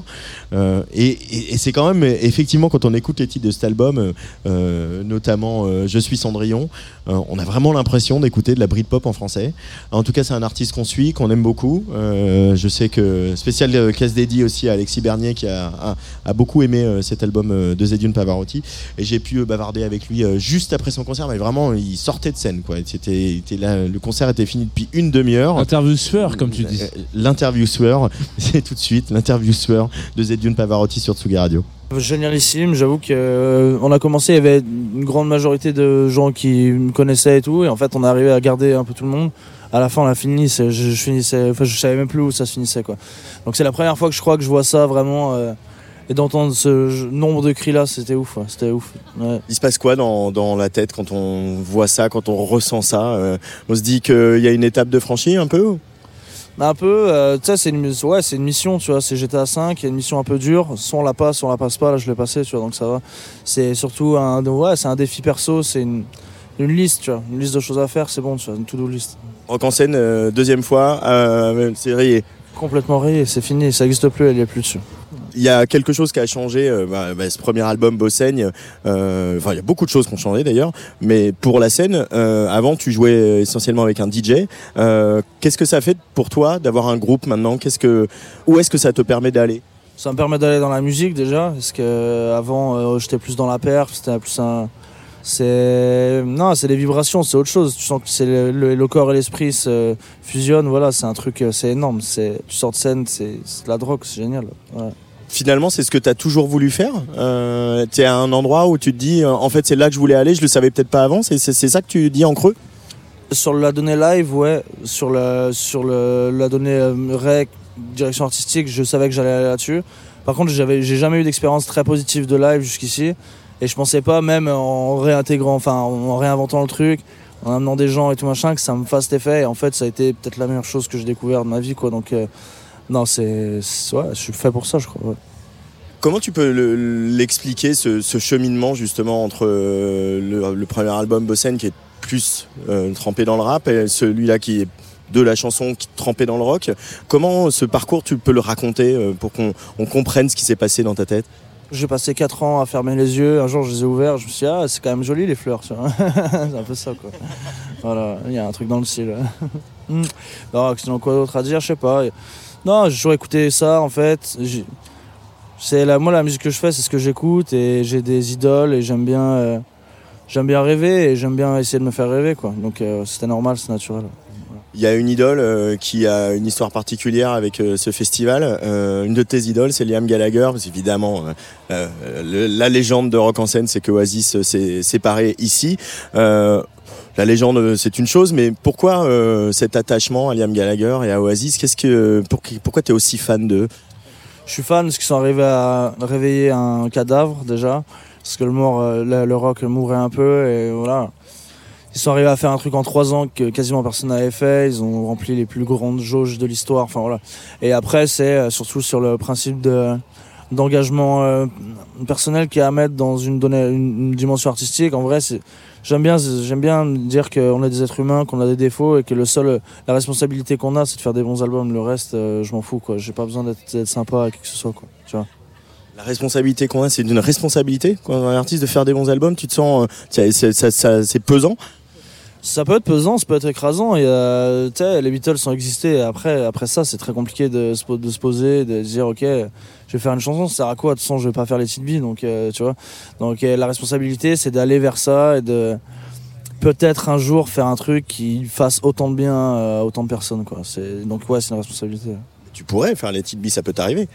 Euh, et c'est quand même, effectivement, quand on écoute les titres de cet album, notamment Je suis Cendrillon, on a vraiment l'impression d'écouter de la Britpop en français. En tout cas, c'est un artiste qu'on suit, qu'on aime beaucoup. Je sais que spécial euh, casse dédié aussi à Alexis Bernier qui a, beaucoup aimé cet album de Zedioun Pavarotti. Et j'ai pu bavarder avec lui juste après son concert, mais vraiment, il sortait de scène. Quoi. C'était, le concert était fini depuis une demi-heure. Interview sueur, comme tu dis. Euh, L'interview sueur, c'est tout de suite l'interview sueur de Zedioun Pavarotti sur Tsugi Radio. Génialissime, j'avoue que euh, on a commencé, il y avait une grande majorité de gens qui me connaissaient et tout, et en fait on est arrivé à garder un peu tout le monde. À la fin on a fini, je, je finissais, enfin je savais même plus où ça se finissait quoi. Donc c'est la première fois que je crois que je vois ça vraiment, euh, et d'entendre ce nombre de cris là, c'était ouf, ouais, c'était ouf. Ouais. Il se passe quoi dans, dans la tête quand on voit ça, quand on ressent ça Euh, On se dit qu'il y a une étape de franchie un peu Mais un peu, euh, tu sais, c'est une, ouais, c'est une mission, tu vois, c'est GTA 5, il y a une mission un peu dure, soit on la passe, soit on la passe pas, là je l'ai passé, tu vois, donc ça va. C'est surtout un, ouais, c'est un défi perso, c'est une, une liste, tu vois, une liste de choses à faire, c'est bon, tu vois, une to-do list. Rock en scène, euh, deuxième fois, euh, c'est rayé. Complètement rayé, c'est fini, ça n'existe plus, elle y est plus dessus. Il y a quelque chose qui a changé, euh, bah, bah, ce premier album Bossaigne, euh, il y a beaucoup de choses qui ont changé d'ailleurs, mais pour la scène, euh, avant tu jouais essentiellement avec un DJ. Qu'est-ce que ça fait pour toi d'avoir un groupe maintenant? Qu'est-ce que, Où est-ce que ça te permet d'aller? Ça me permet d'aller dans la musique déjà, parce que avant j'étais plus dans la perf, c'était plus un. C'est. Non, c'est des vibrations, c'est autre chose. Tu sens que c'est le, corps et l'esprit se fusionnent, voilà, c'est un truc, c'est énorme. C'est- Tu sors de scène, c'est de la drogue, c'est génial. Finalement, c'est ce que tu as toujours voulu faire euh, Tu es à un endroit où tu te dis, euh, en fait c'est là que je voulais aller, je le savais peut-être pas avant, c'est ça que tu dis en creux? Sur la donnée live, ouais. Sur, la donnée euh, rec, direction artistique, je savais que j'allais aller là-dessus. Par contre, j'avais, j'ai jamais eu d'expérience très positive de live jusqu'ici. Et je pensais pas, même en réintégrant, enfin en réinventant le truc, en amenant des gens et tout machin, que ça me fasse cet effet. Et en fait, ça a été peut-être la meilleure chose que j'ai découvert de ma vie, quoi. Donc, euh, non, c'est, ouais, je suis fait pour ça, je crois. ouais. Comment tu peux le- l'expliquer, ce, ce cheminement justement entre euh, le, le premier album Bossen qui est plus euh, trempé dans le rap et celui-là qui est de la chanson qui trempé dans le rock? Comment ce parcours tu peux le raconter euh, pour qu'on on comprenne ce qui s'est passé dans ta tête? J'ai passé 4 ans à fermer les yeux. Un jour, je les ai ouverts. Je me suis dit, ah, c'est quand même joli les fleurs. tu vois. c'est un peu ça, quoi. Voilà, il y a un truc dans le style. Hmm. non, sinon, quoi d'autre à dire? Je sais pas. Non, j'ai toujours écouté ça, en fait. C'est la, moi, la musique que je fais, c'est ce que j'écoute. Et j'ai des idoles. Et j'aime bien, euh, j'aime bien rêver. Et j'aime bien essayer de me faire rêver, quoi. Donc, euh, c'était normal, c'est naturel. Il y a une idole euh, qui a une histoire particulière avec ce festival. Une de tes idoles, c'est Liam Gallagher. Évidemment, la légende de rock en scène, c'est que Oasis s'est séparé ici. La légende, euh, c'est une chose, mais pourquoi euh, cet attachement à Liam Gallagher et à Oasis? Qu'est-ce que, pour- pourquoi tu es aussi fan d'eux? Je suis fan parce qu'ils sont arrivés à réveiller un cadavre déjà. Parce que euh, le, rock mourait un peu et voilà. Ils sont arrivés à faire un truc en trois ans que quasiment personne n'avait fait. Ils ont rempli les plus grandes jauges de l'histoire. Enfin voilà. Et après, c'est surtout sur le principe de d'engagement personnel qu'il y a à mettre dans une, une dimension artistique. En vrai, c'est j'aime bien j'aime bien dire qu'on est des êtres humains, qu'on a des défauts et que le seul la responsabilité qu'on a, c'est de faire des bons albums. Le reste, euh, je m'en fous quoi. J'ai pas besoin d'être sympa avec qui que ce soit quoi. Tu vois. La responsabilité qu'on a, c'est une responsabilité quand un artiste de faire des bons albums. Tu te sens, euh, c'est pesant. Ça peut être pesant, ça peut être écrasant. Tu sais, les Beatles ont existé. et Après, après ça, c'est très compliqué de se, po- de se poser, de dire, ok, je vais faire une chanson, ça sert à quoi? De toute façon, je vais pas faire les petites billes, donc euh, tu vois. Donc euh, la responsabilité, c'est d'aller vers ça et de peut-être un jour faire un truc qui fasse autant de bien à autant de personnes, quoi. Donc ouais, c'est une responsabilité. Tu pourrais faire les petites billes, ça peut t'arriver.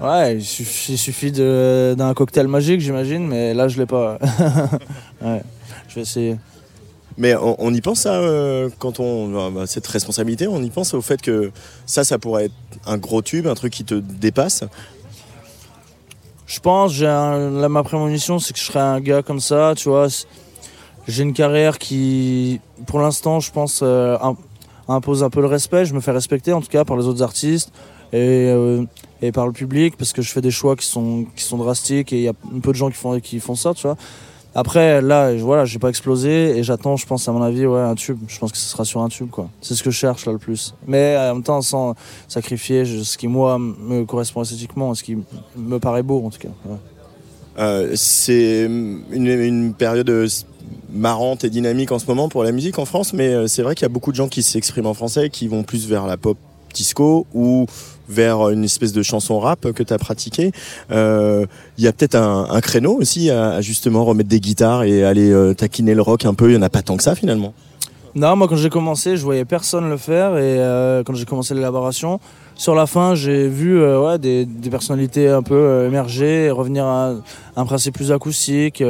Ouais, il suffit, d'un cocktail magique, j'imagine, mais là, je l'ai pas. ouais, je vais essayer. Mais on, y pense ça euh, quand on bah, bah, cette responsabilité, on y pense au fait que ça, ça pourrait être un gros tube, un truc qui te dépasse. Je pense, j'ai ma prémonition, c'est que je serai un gars comme ça, tu vois. J'ai une carrière qui, pour l'instant, je pense, euh, im- impose un peu le respect. Je me fais respecter, en tout cas, par les autres artistes et, euh, et par le public, parce que je fais des choix qui sont, qui sont drastiques et il y a peu de gens qui font, qui font ça, tu vois. Après, là, voilà, j'ai pas explosé et j'attends, je pense, à mon avis, ouais, un tube. Je pense que ce sera sur un tube, quoi. C'est ce que je cherche, là, le plus. Mais en même temps, sans sacrifier ce qui, moi, me correspond esthétiquement, ce qui me paraît beau, en tout cas. Euh, c'est une, une période euh, marrante et dynamique en ce moment pour la musique en France, mais euh, c'est vrai qu'il y a beaucoup de gens qui s'expriment en français, qui vont plus vers la pop disco ou vers une espèce de chanson rap que tu as pratiqué. Euh, Il y a peut-être un, créneau aussi à, justement remettre des guitares et aller euh, taquiner le rock un peu. Il n'y en a pas tant que ça finalement. Non, moi quand j'ai commencé, je voyais personne le faire et euh, quand j'ai commencé l'élaboration, sur la fin, j'ai vu des, personnalités un peu émerger, et revenir à un principe plus acoustique,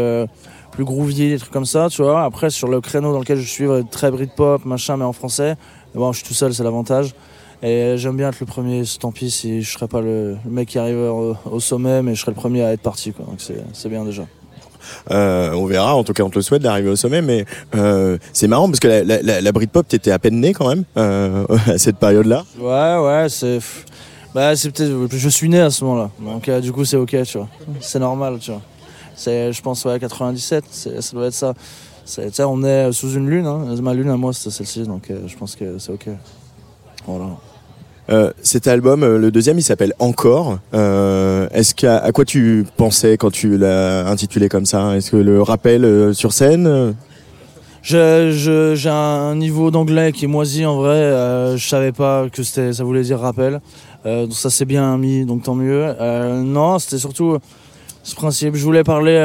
plus groovy, des trucs comme ça, tu vois. Après, sur le créneau dans lequel je suis, très Britpop, machin, mais en français, bon, je suis tout seul, c'est l'avantage. Et j'aime bien être le premier, tant pis si je serais pas le, mec qui arrive au, au sommet, mais je serais le premier à être parti, quoi. Donc c'est bien déjà. Euh, on verra, en tout cas on te le souhaite d'arriver au sommet, mais euh, c'est marrant parce que la, la, la, la Britpop, t'étais à peine né quand même euh, à cette période-là. Ouais, ouais, c'est. Bah, c'est peut-être. Je suis né à ce moment-là. Donc, du coup, c'est ok, tu vois. C'est normal, tu vois. C'est, je pense, ouais, 97, c'est- ça doit être ça. Sais, on est sous une lune, hein. Ma lune à moi, c'est celle-ci, donc je pense que c'est ok. Voilà. Euh, cet album, euh, le deuxième, il s'appelle Encore. Euh, Est-ce qu'à à quoi tu pensais quand tu l'as intitulé comme ça? Est-ce que le rappel sur scène? J'ai un niveau d'anglais qui est moisi en vrai. euh, je savais pas que ça voulait dire rappel. Euh, ça s'est bien mis, donc tant mieux. Non, c'était surtout ce principe. Je voulais parler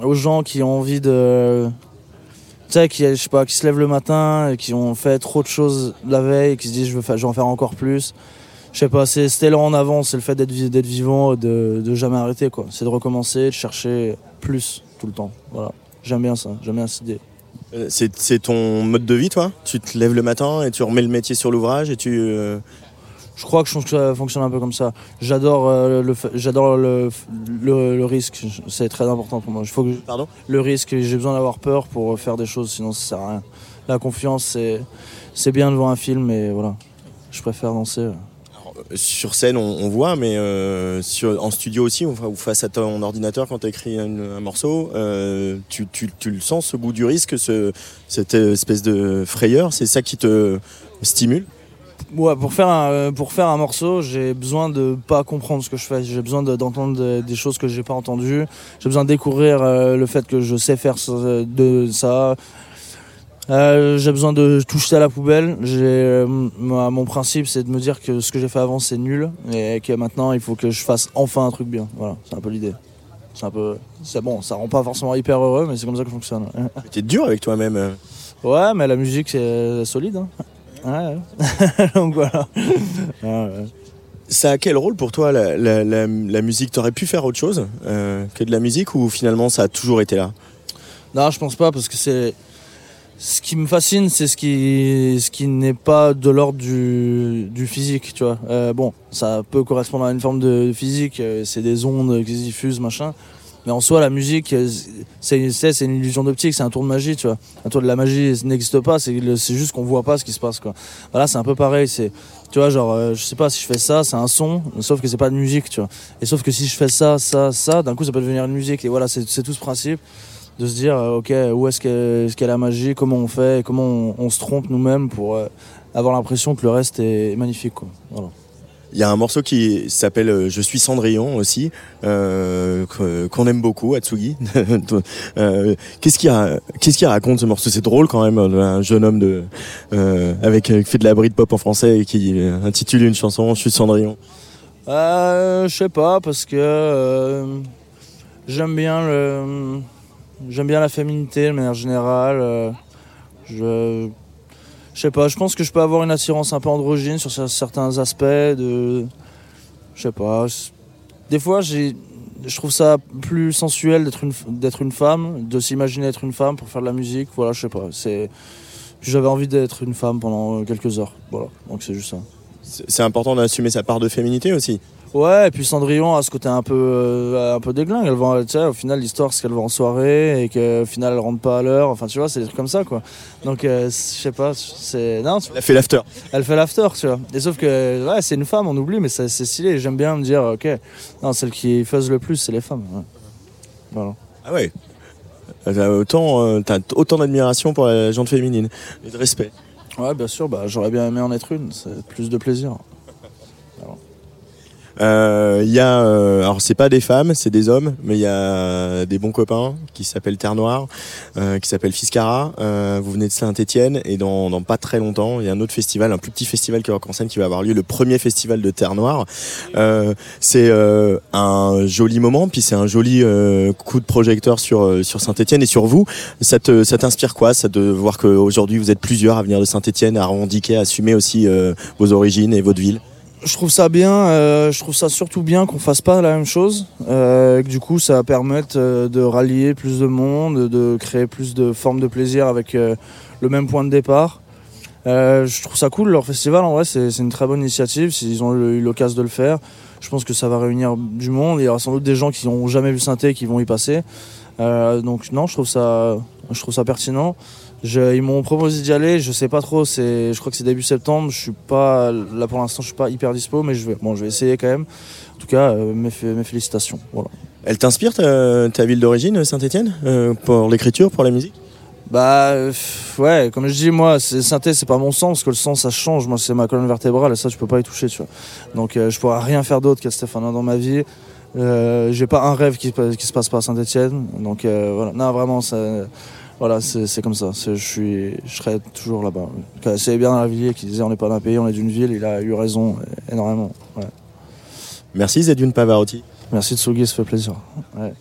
aux gens qui ont envie de. Sais, qui, je sais pas, qui se lèvent le matin et qui ont fait trop de choses la veille qui se disent je veux, faire, je vais en faire encore plus. Je sais pas, c'est là en avant, c'est le fait d'être d'être vivant, de, de jamais arrêter quoi. C'est de recommencer, de chercher plus tout le temps. Voilà. J'aime bien ça, j'aime bien cette idée. euh, C'est c'est ton mode de vie, toi? Tu te lèves le matin et tu remets le métier sur l'ouvrage et tu. euh, Je crois que ça fonctionne un peu comme ça. J'adore euh, le, j'adore le, le, risque. C'est très important pour moi. Pardon le risque. J'ai besoin d'avoir peur pour faire des choses, sinon ça sert à rien. La confiance, c'est c'est bien devant un film, mais voilà. Je préfère danser. Euh, Sur scène, on, voit, mais euh, en studio aussi, ou face à ton ordinateur quand tu écris un, morceau, tu, tu- tu le sens, ce goût du risque, ce, cette espèce de frayeur, c'est ça qui te stimule? Ouais, pour faire un, euh, pour faire un morceau, j'ai besoin de pas comprendre ce que je fais. J'ai besoin de- d'entendre de- des choses que j'ai pas entendues. J'ai besoin de découvrir euh, le fait que je sais faire ce- de ça. Euh, j'ai besoin de tout jeter à la poubelle. J'ai, euh, mon principe, c'est de me dire que ce que j'ai fait avant, c'est nul et que maintenant, il faut que je fasse enfin un truc bien. Voilà, c'est un peu l'idée. C'est un peu, c'est bon, ça rend pas forcément hyper heureux, mais c'est comme ça que fonctionne. T'es dur avec toi-même. euh. Ouais, mais la musique, c'est solide. Hein. Ouais, ouais. Donc voilà. Ouais, ouais. Ça a quel rôle pour toi la, la, la, la musique? T'aurais pu faire autre chose euh, que de la musique ou finalement ça a toujours été là? Non, je pense pas parce que c'est ce qui me fascine, c'est ce qui, ce qui n'est pas de l'ordre du, du physique, tu vois. Euh, bon, ça peut correspondre à une forme de physique, euh, c'est des ondes qui se diffusent, machin. Mais en soi, la musique, euh, c'est c'est- une illusion d'optique, c'est un tour de magie, tu vois. Un tour de la magie n'existe pas, c'est juste qu'on voit pas ce qui se passe, quoi. Voilà, c'est un peu pareil, c'est, tu vois, genre, euh, je sais pas, si je fais ça, c'est un son, sauf que c'est pas de musique, tu vois. Et sauf que si je fais ça, ça, ça, d'un coup, ça peut devenir une musique. Et voilà, c'est tout ce principe de se dire, euh, ok, où est-ce qu'est est qu'est la magie, comment on fait, comment on, on se trompe nous-mêmes pour euh, avoir l'impression que le reste est magnifique, quoi. Voilà. Il y a un morceau qui s'appelle euh, Je suis Cendrillon aussi, euh, qu'on aime beaucoup, Atsugi. Euh, Qu'est-ce qu'il ra- qu'est-ce raconte ce morceau? C'est drôle quand même, euh, un jeune homme de, avec, qui fait de la Britpop en français et qui intitule une chanson Je suis Cendrillon. Je sais pas, parce que j'aime bien le. J'aime bien la féminité de manière générale. Je sais pas, je pense que je peux avoir une attirance un peu androgyne sur cer- certains aspects. Je sais pas. Des fois. Je trouve ça plus sensuel d'être une, une femme, de s'imaginer être une femme pour faire de la musique. Voilà, je sais pas. J'avais envie d'être une femme pendant quelques heures. Voilà, donc c'est juste ça. C'est important d'assumer sa part de féminité aussi. Ouais, et puis Cendrillon a ce côté un peu, euh, un peu déglingue. Elle va, tu sais, au final, l'histoire, c'est qu'elle va en soirée et qu'au final, elle rentre pas à l'heure. Enfin, tu vois, c'est des trucs comme ça, quoi. Donc, euh, je sais pas, c'est. Non, Elle fait l'after. elle fait l'after, tu vois. Et sauf que, ouais, c'est une femme, on oublie, mais c'est stylé. J'aime bien me dire, ok, non, celle qui faisent le plus, c'est les femmes. ouais. Voilà. Ah ouais. T'as autant, euh, autant d'admiration pour la gente féminine et de respect. Ouais, bien sûr, bah, j'aurais bien aimé en être une. C'est plus de plaisir. Euh, Il y a, euh, alors c'est pas des femmes, c'est des hommes, mais il y a des bons copains qui s'appellent Terre Noire, euh, qui s'appellent Fiscara. Euh, vous venez de Saint-Étienne et dans, dans pas très longtemps, il y a un autre festival, un plus petit festival qui est en qui va avoir lieu, le premier festival de Terre Noire. Euh, c'est euh, un joli moment, puis c'est un joli euh, coup de projecteur sur euh, sur Saint-Étienne et sur vous. Ça te ça t'inspire quoi, ça de voir qu'aujourd'hui vous êtes plusieurs à venir de Saint-Étienne, à revendiquer, à assumer aussi euh, vos origines et votre ville? Je trouve ça bien, euh, je trouve ça surtout bien qu'on fasse pas la même chose. Euh, que du coup, ça va permettre euh, de rallier plus de monde, de créer plus de formes de plaisir avec le même point de départ. Je trouve ça cool, leur festival, en vrai, c'est une très bonne initiative. S'ils ont eu l'occasion de le faire, je pense que ça va réunir du monde. Il y aura sans doute des gens qui n'ont jamais vu Synthé qui vont y passer. Donc, non, je trouve ça, je trouve ça pertinent. Je- ils m'ont proposé d'y aller, je sais pas trop, je crois que c'est début septembre, je suis pas, là pour l'instant je suis pas hyper dispo, mais je vais, bon, je vais essayer quand même. En tout cas, euh, mes, fé- mes félicitations. Voilà. Elle t'inspire ta, ta ville d'origine, Saint-Étienne, pour l'écriture, pour la musique? Bah euh, ouais, comme je dis, moi, synthé, c'est pas mon sens, parce que le sens ça change. Moi, c'est ma colonne vertébrale et ça, je peux pas y toucher, tu vois. Donc, euh, je pourrais rien faire d'autre qu'à Stéphane dans ma vie. Euh, j'ai pas un rêve qui, se- qui se passe pas à Saint-Etienne. Donc euh, voilà, non, vraiment, ça, voilà, c'est, comme ça. Je suis, je serai toujours là-bas. C'est bien dans la ville qui disait on n'est pas d'un pays, on est d'une ville. Il a eu raison énormément. Ouais. Merci Zedune Pavarotti. Merci Tsugi, ça fait plaisir. Ouais.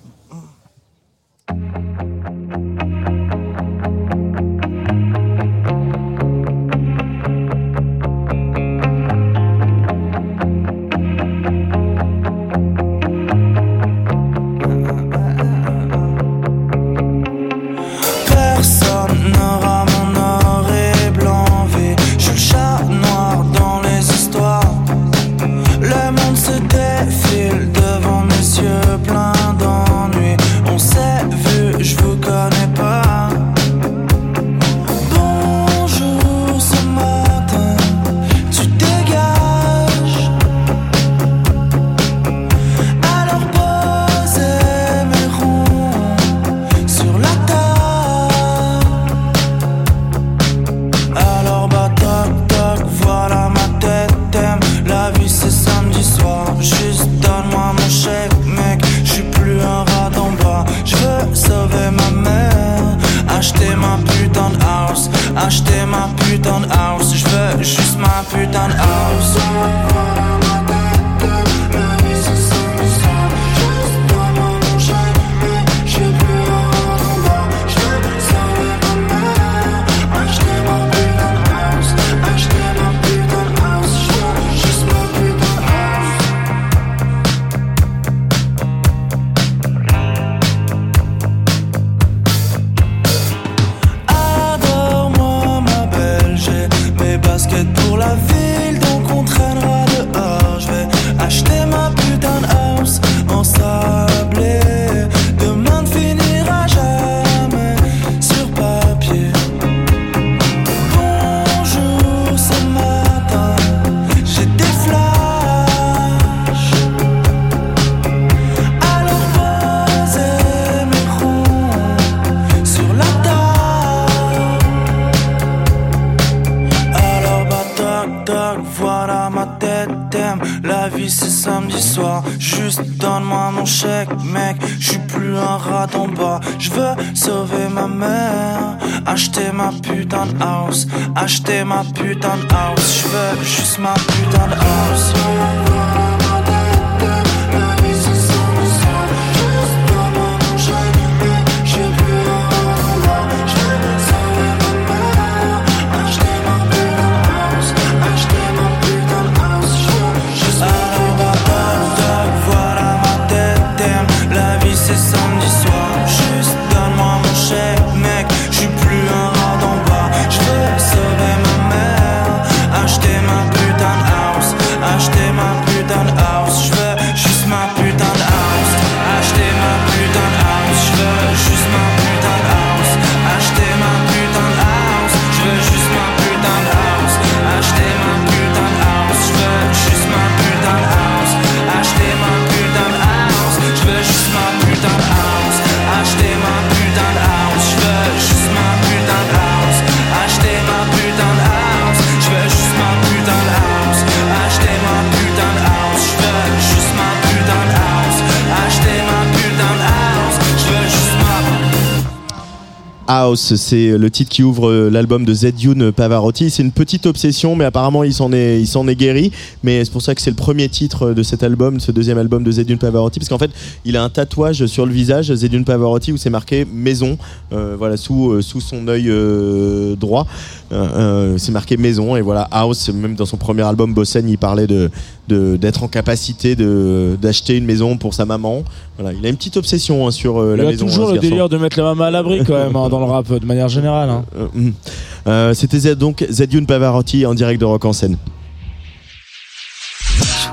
House, c'est le titre qui ouvre euh, l'album de Zedune Pavarotti. C'est une petite obsession, mais apparemment il s'en est, guéri. Mais c'est pour ça que c'est le premier titre de cet album, ce deuxième album de Zedune Pavarotti, parce qu'en fait il a un tatouage sur le visage Zedune Pavarotti où c'est marqué maison, euh, voilà sous euh, sous son œil euh, droit, Euh, euh, c'est marqué maison et voilà House. Même dans son premier album Bossen, il parlait de d'être en capacité de d'acheter une maison pour sa maman. Voilà, il a une petite obsession hein, sur euh, Il la a maison. toujours hein, le délire de mettre la maman à l'abri quand même hein, dans le rap de manière générale. hein. Euh, hum. C'était Z- donc Zedune Pavarotti en direct de Rock en scène.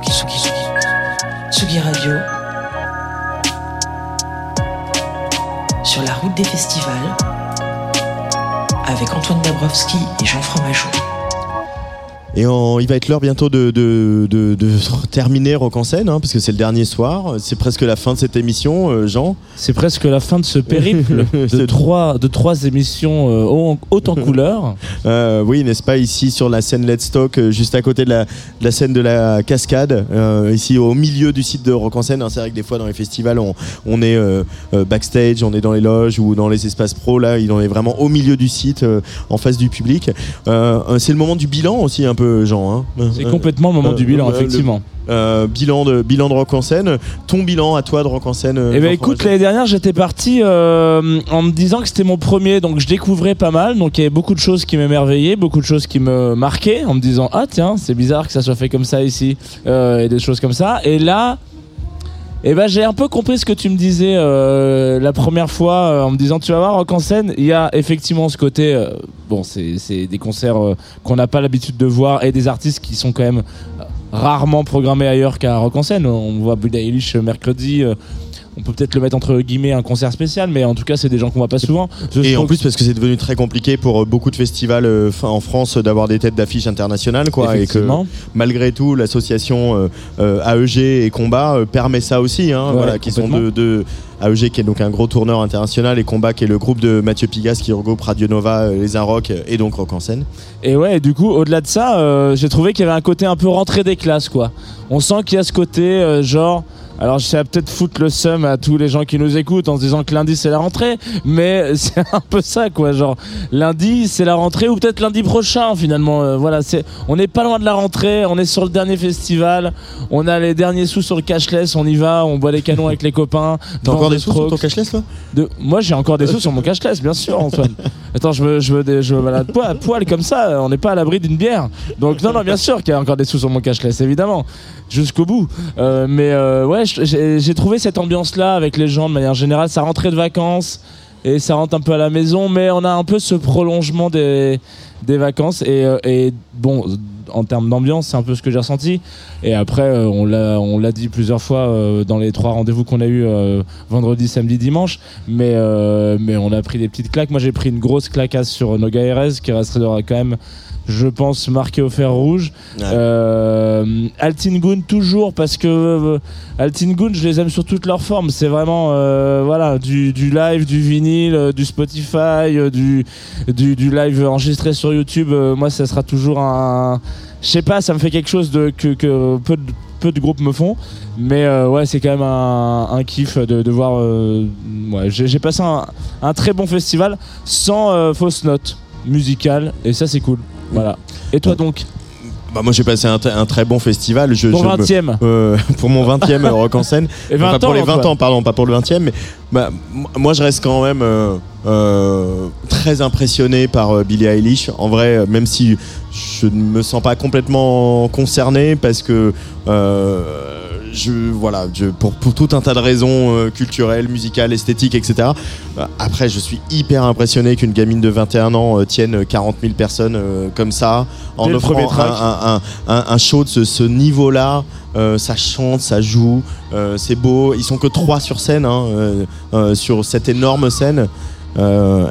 Tsugi, Tsugi, Tsugi. Tsugi Radio. Sur la route des festivals. Avec Antoine Dabrowski et Jean Fromageau. Et il va être l'heure bientôt de, de, de- de terminer Rock en scène, hein, parce que c'est le dernier soir. C'est presque la fin de cette émission, euh, Jean. C'est presque la fin de ce périple de trois, de trois émissions euh, haut- hautes en couleur. Euh, oui, n'est-ce pas, ici sur la scène Let's Talk, euh, juste à côté de la, scène de la cascade, ici au milieu du site de Rock en scène. hein. c'est vrai que des fois dans les festivals, on, on est backstage, on est dans les loges ou dans les espaces pro. Là, il en est vraiment au milieu du site, en face du public. C'est le moment du bilan aussi, un peu, Jean. hein. C'est complètement le moment du bilan, euh, le- effectivement. Euh, bilan de bilan de Rock en scène. Ton bilan à toi de Rock en scène. Eh Jean écoute, l'année dernière, j'étais parti euh, en me disant que c'était mon premier, donc je découvrais pas mal. Donc il y avait beaucoup de choses qui m'émerveillaient, beaucoup de choses qui me marquaient, en me disant ah tiens, c'est bizarre que ça soit fait comme ça ici, et des choses comme ça. Et là, eh ben j'ai un peu compris ce que tu me disais euh, la première fois euh, en me disant tu vas voir rock en scène. Il y a effectivement ce côté, euh, bon c'est des concerts qu'on n'a pas l'habitude de voir et des artistes qui sont quand même rarement programmés ailleurs qu'à rock en scène. On voit Billie Eilish mercredi. On peut peut-être le mettre entre guillemets un concert spécial, mais en tout cas, c'est des gens qu'on voit pas souvent. Je Et en plus parce que c'est devenu très compliqué pour euh, beaucoup de festivals euh, en France euh, d'avoir des têtes d'affiche internationales quoi et que Effectivement. malgré tout l'association euh, AEG et Combat permet ça aussi hein, Ouais, voilà qui sont de, de AEG qui est donc un gros tourneur international et Combat qui est le groupe de Mathieu Pigas qui regroupe Radio Nova, les Inrock euh, et donc Rock en scène. Et ouais, du coup, au-delà de ça, euh, j'ai trouvé qu'il y avait un côté un peu rentrée des classes, quoi. On sent qu'il y a ce côté, euh, genre. Alors, je sais peut-être foutre le seum à tous les gens qui nous écoutent en se disant que lundi c'est la rentrée, mais c'est un peu ça, quoi. Genre, lundi c'est la rentrée ou peut-être lundi prochain, finalement. Euh, voilà, c'est, on n'est pas loin de la rentrée, on est sur le dernier festival, on a les derniers sous sur le cashless, on y va, on boit les canons avec les copains. T'as encore des sous sur ton cashless toi? De- Moi, j'ai encore des sous sur mon cashless, bien sûr, Antoine. Attends, je me, je me, je balade poil, à poil comme ça, on n'est pas à l'abri d'une bière. Donc, non, non, bien sûr qu'il y a encore des sous sur mon cashless, évidemment, jusqu'au bout. Euh, mais euh, ouais, j'ai trouvé cette ambiance-là avec les gens de manière générale. Ça rentrait de vacances et ça rentre un peu à la maison, mais on a un peu ce prolongement des, des vacances. Et, euh, et bon, en termes d'ambiance, c'est un peu ce que j'ai ressenti. Et après, euh, on l'a on l'a dit plusieurs fois euh, dans les trois rendez-vous qu'on a eu euh, vendredi, samedi, dimanche. Mais, mais on a pris des petites claques. Moi, j'ai pris une grosse claquasse sur Noga Erez qui restera quand même, je pense, marqué au fer rouge. Ouais. Euh, Altingun toujours parce que euh, Altingun, je les aime sur toutes leurs formes. C'est vraiment euh, voilà du, du live, du vinyle, euh, du Spotify, euh, du, du du live enregistré sur YouTube. Moi, ça sera toujours un je sais pas, ça me fait quelque chose de que, que peu de peu peu de groupes me font. Mais euh, ouais, c'est quand même un, un kiff de, de voir. euh, ouais, j'ai j'ai passé un, un très bon festival sans euh, fausse note musicale et ça c'est cool. Voilà. Et toi donc Bah, moi j'ai passé un, très bon festival. Je, Pour je me- 20e. euh, pour mon 20e Rock en scène. Et 20 Enfin, pour ans, les 20 Antoine. ans, pardon, pas pour le 20e. Mais bah, moi je reste quand même euh, euh, très impressionné par euh, Billie Eilish. En vrai, euh, même si je ne me sens pas complètement concerné parce que. Je, voilà, je, pour, pour tout un tas de raisons euh, culturelles, musicales, esthétiques, etc. Euh, Après, je suis hyper impressionné qu'une gamine de 21 ans euh, tienne 40 000 personnes comme ça, en offrant un, un- un- un show de ce, ce niveau-là. Euh, ça chante, ça joue, euh, c'est beau. Ils sont que trois sur scène, hein, euh, sur cette énorme scène.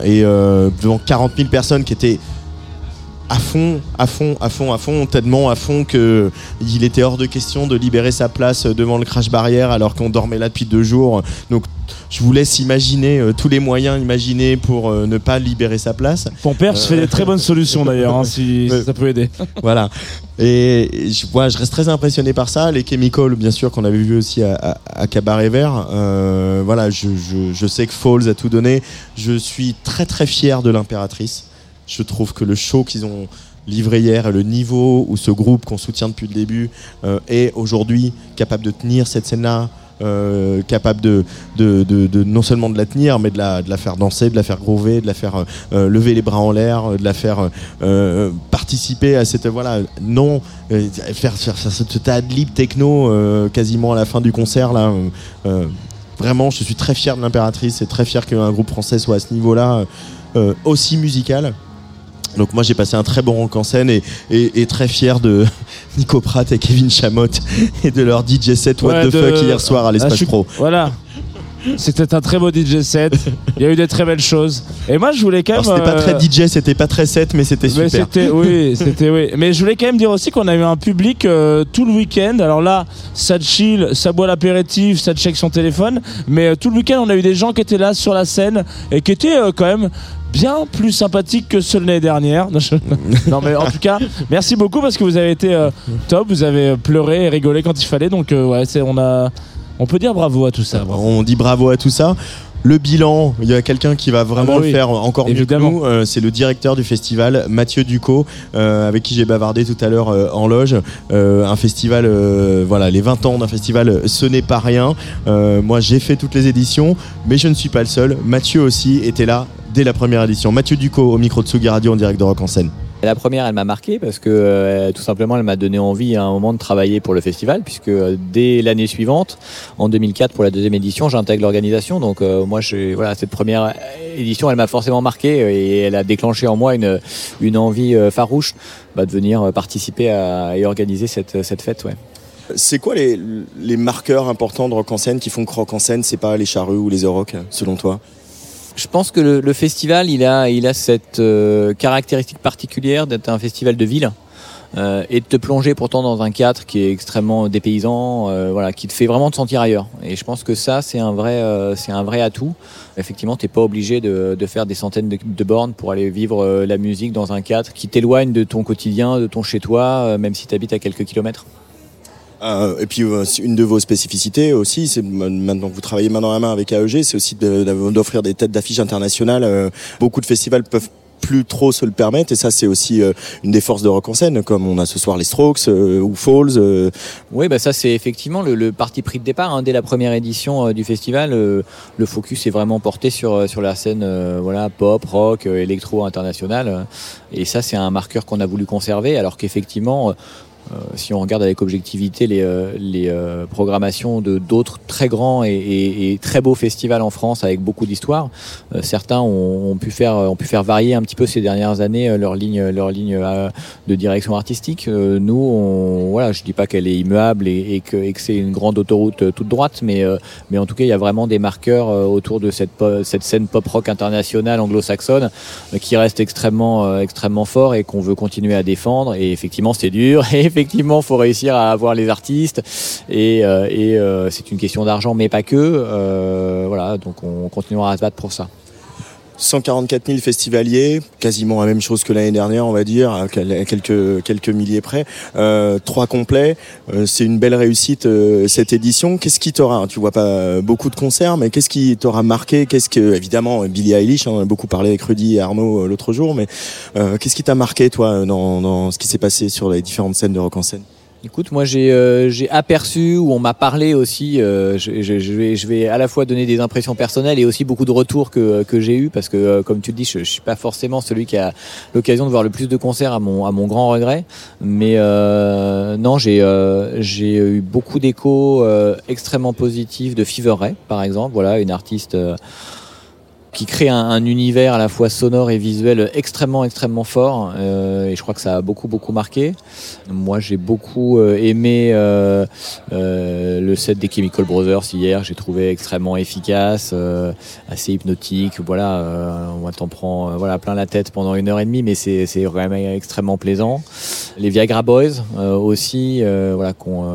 Et devant 40 000 personnes qui étaient à fond, à fond, à fond, à fond, tellement à fond que il était hors de question de libérer sa place devant le crash barrière alors qu'on dormait là depuis deux jours. Donc je vous laisse imaginer euh, tous les moyens imaginés pour euh, ne pas libérer sa place. Ton père se fait des très bonnes solutions d'ailleurs, hein, si ça peut aider. voilà. Et je, vois, je reste très impressionné par ça. Les Chemicals, bien sûr, qu'on avait vu aussi à, à- à Cabaret Vert. Euh, voilà, je, je- je sais que Falls a tout donné. Je suis très très fier de l'impératrice. Je trouve que le show qu'ils ont livré hier et le niveau où ce groupe qu'on soutient depuis le début euh, est aujourd'hui capable de tenir cette scène-là. euh, capable de, non seulement de la tenir, mais de la, faire danser, de la faire groover, de la faire euh, lever les bras en l'air, de la faire participer à cette voilà non faire, faire, faire ce tas de techno quasiment à la fin du concert là vraiment je suis très fier de l'impératrice et très fier qu'un groupe français soit à ce niveau là aussi musical donc moi j'ai passé un très bon rock en scène et, et, et très fier de Nico Pratt et Kevin Chamot et de leur DJ set What Ouais, the de- fuck hier soir à Ah, l'espace pro. Voilà. C'était un très beau DJ set. Il y a eu des très belles choses. Et moi, je voulais quand même. C'était pas euh, très DJ, c'était pas très set, mais c'était mais super. c'était oui, c'était oui. Mais je voulais quand même dire aussi qu'on a eu un public euh, tout le week-end. Alors là, ça chill, ça boit l'apéritif, ça check son téléphone. Mais euh, tout le week-end, on a eu des gens qui étaient là sur la scène et qui étaient euh, quand même bien plus sympathiques que ceux de l'année dernière. Non, mais en tout cas, merci beaucoup parce que vous avez été euh, top. Vous avez pleuré et rigolé quand il fallait. Donc euh, ouais, c'est on a, on peut dire bravo à tout ça. bravo. On dit bravo à tout ça. Le bilan, il y a quelqu'un qui va vraiment Ah bah oui, le faire encore évidemment. mieux que nous. Euh, c'est le directeur du festival, Mathieu Ducot, euh, avec qui j'ai bavardé tout à l'heure euh, en loge. Un festival, voilà, les 20 ans d'un festival, ce n'est pas rien. Moi, j'ai fait toutes les éditions, mais je ne suis pas le seul. Mathieu aussi était là dès la première édition. Mathieu Ducot au micro de Tsugi Radio en direct de Rock en scène. La première, elle m'a marqué parce que euh, tout simplement, elle m'a donné envie à un moment de travailler pour le festival, puisque euh, dès l'année suivante, en 2004, pour la deuxième édition, j'intègre l'organisation. Donc euh, moi, je, voilà, cette première édition, elle m'a forcément marqué et elle a déclenché en moi une, envie farouche bah, de venir participer à, et organiser cette, fête. C'est quoi les, marqueurs importants de Rock en scène qui font que Rock en scène, c'est pas les charrues ou les Euroc, selon toi? Je pense que le, festival, il a, il a cette euh, caractéristique particulière d'être un festival de ville. euh, et de te plonger pourtant dans un cadre qui est extrêmement dépaysant, euh, voilà, qui te fait vraiment te sentir ailleurs. Et je pense que ça, c'est un vrai, c'est un vrai atout. Effectivement, t'es pas obligé de, faire des centaines de, bornes pour aller vivre la musique dans un cadre qui t'éloigne de ton quotidien, de ton chez-toi, même si tu habites à quelques kilomètres. Euh, et puis euh, une de vos spécificités aussi, c'est maintenant que vous travaillez main dans la main avec AEG, c'est aussi d'offrir des têtes d'affiche internationales. Euh, beaucoup de festivals peuvent plus trop se le permettre et ça c'est aussi une des forces de rock en scène comme on a ce soir les Strokes ou Falls Oui, bah ça c'est effectivement le, parti pris de départ. hein. Dès la première édition du festival, le focus est vraiment porté sur, sur la scène voilà, pop, rock, électro international. euh. et ça c'est un marqueur qu'on a voulu conserver, alors qu'effectivement, si on regarde avec objectivité les, euh, les euh, programmations de d'autres très grands et, et- et très beaux festivals en France avec beaucoup d'histoire, euh, certains ont, ont pu faire, ont pu faire varier un petit peu ces dernières années euh, leur ligne, leur ligne euh, de direction artistique. Euh, nous, on, voilà, je dis pas qu'elle est immuable et, et que, que c'est une grande autoroute euh, toute droite, mais, euh, mais en tout cas, il y a vraiment des marqueurs euh, autour de cette, cette scène pop rock internationale anglo-saxonne euh, qui reste extrêmement, euh, extrêmement fort et qu'on veut continuer à défendre. Et effectivement, c'est dur. Et effectivement, faut réussir à avoir les artistes. Et, euh, et euh, c'est une question d'argent, mais pas que. Euh, voilà, donc on continuera à se battre pour ça. 144 000 festivaliers, quasiment la même chose que l'année dernière, on va dire, à quelques, quelques milliers près. Euh, trois complets, euh, c'est une belle réussite euh, cette édition. Qu'est-ce qui t'aura, tu vois pas beaucoup de concerts, mais qu'est-ce qui t'aura marqué? Qu'est-ce que, évidemment, Billie Eilish, hein, on a beaucoup parlé avec Rudy et Arnaud euh, l'autre jour, mais euh, qu'est-ce qui t'a marqué, toi, dans, dans ce qui s'est passé sur les différentes scènes de rock en scène? Écoute, moi j'ai euh, aperçu ou on m'a parlé aussi. euh, je, je- je vais, je vais à la fois donner des impressions personnelles et aussi beaucoup de retours que, que j'ai eu parce que euh, comme tu le dis, je, je suis pas forcément celui qui a l'occasion de voir le plus de concerts à mon à mon grand regret. Mais euh, non, j'ai euh, j'ai eu beaucoup d'échos euh, extrêmement positifs de Fever Ray, par exemple. Voilà, une artiste. Qui crée un, un univers à la fois sonore et visuel extrêmement extrêmement fort euh, et je crois que ça a beaucoup beaucoup marqué. Moi j'ai beaucoup euh, aimé euh, le set des Chemical Brothers hier, j'ai trouvé extrêmement efficace, assez hypnotique. Voilà, on t'en prend voilà plein la tête pendant une heure et demie, mais c'est vraiment extrêmement plaisant. Les Viagra Boys aussi, voilà, qu'on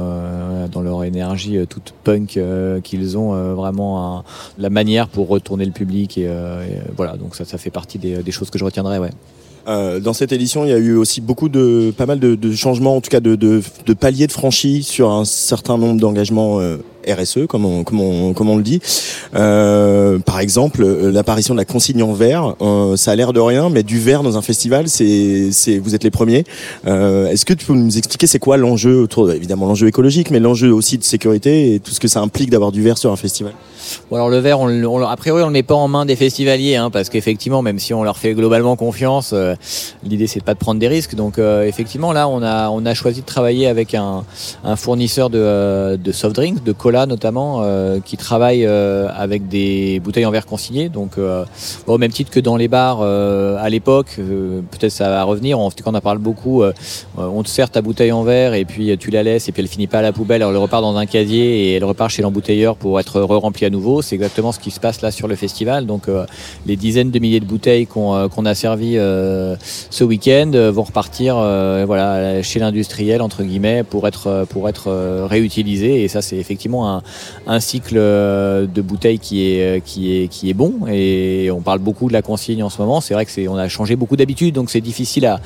dans leur énergie toute punk qu'ils ont, vraiment la manière pour retourner le public voilà, donc ça ça fait partie des, choses que je retiendrai, ouais. Euh, dans cette édition, il y a eu aussi beaucoup de, pas mal de, changements, en tout cas de, de, paliers de franchis sur un certain nombre d'engagements euh, RSE, comme on, comme on, comme on le dit. Euh, par exemple, euh, l'apparition de la consigne en verre, euh, ça a l'air de rien, mais du verre dans un festival, c'est, vous êtes les premiers. Euh, est-ce que tu peux nous expliquer c'est quoi l'enjeu autour, de- évidemment l'enjeu écologique, mais l'enjeu aussi de sécurité et tout ce que ça implique d'avoir du verre sur un festival? Bon, alors le verre, on, on a priori, on le met pas en main des festivaliers, hein, parce qu'effectivement, même si on leur fait globalement confiance, euh, l'idée c'est pas de prendre des risques. Donc euh, effectivement, là, on a on a choisi de travailler avec un, un fournisseur de, de soft drinks, de cola notamment, euh, qui travaille euh, avec des bouteilles en verre consignées. Donc euh, au même titre que dans les bars à l'époque, peut-être ça va revenir. En tout cas, on en parle beaucoup. on te sert ta bouteille en verre et puis tu la laisses et puis elle finit pas à la poubelle, elle repart dans un casier et elle repart chez l'embouteilleur pour être re-remplie à nouveau. C'est exactement ce qui se passe là sur le festival. Donc les dizaines de milliers de bouteilles qu'on a servi euh, ce week-end vont repartir voilà, chez l'industriel entre guillemets pour être, pour être réutilisées. Et ça c'est effectivement un, cycle euh, de bouteilles qui est, euh, qui, est, bon. Et on parle beaucoup de la consigne en ce moment. C'est vrai que c'est on a changé beaucoup d'habitudes, donc c'est difficile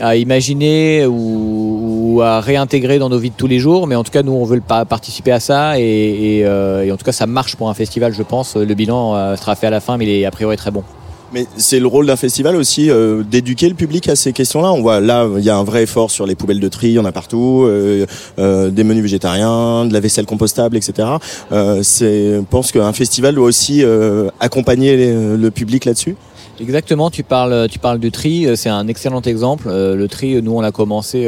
à, imaginer ou, à réintégrer dans nos vies de tous les jours. Mais en tout cas, nous, on veut participer à ça. Et, euh, et en tout cas, ça marche pour un festival, je pense. Le bilan sera fait à la fin, mais il est a priori très bon. Mais c'est le rôle d'un festival aussi euh, d'éduquer le public à ces questions-là. On voit là, il y a un vrai effort sur les poubelles de tri, il y en a partout, euh, euh, des menus végétariens, de la vaisselle compostable, etc. Euh, c'est, je pense qu'un festival doit aussi euh, accompagner le public là-dessus. Exactement, tu parles, tu parles du tri, euh, c'est un excellent exemple. Le tri, nous, on l'a commencé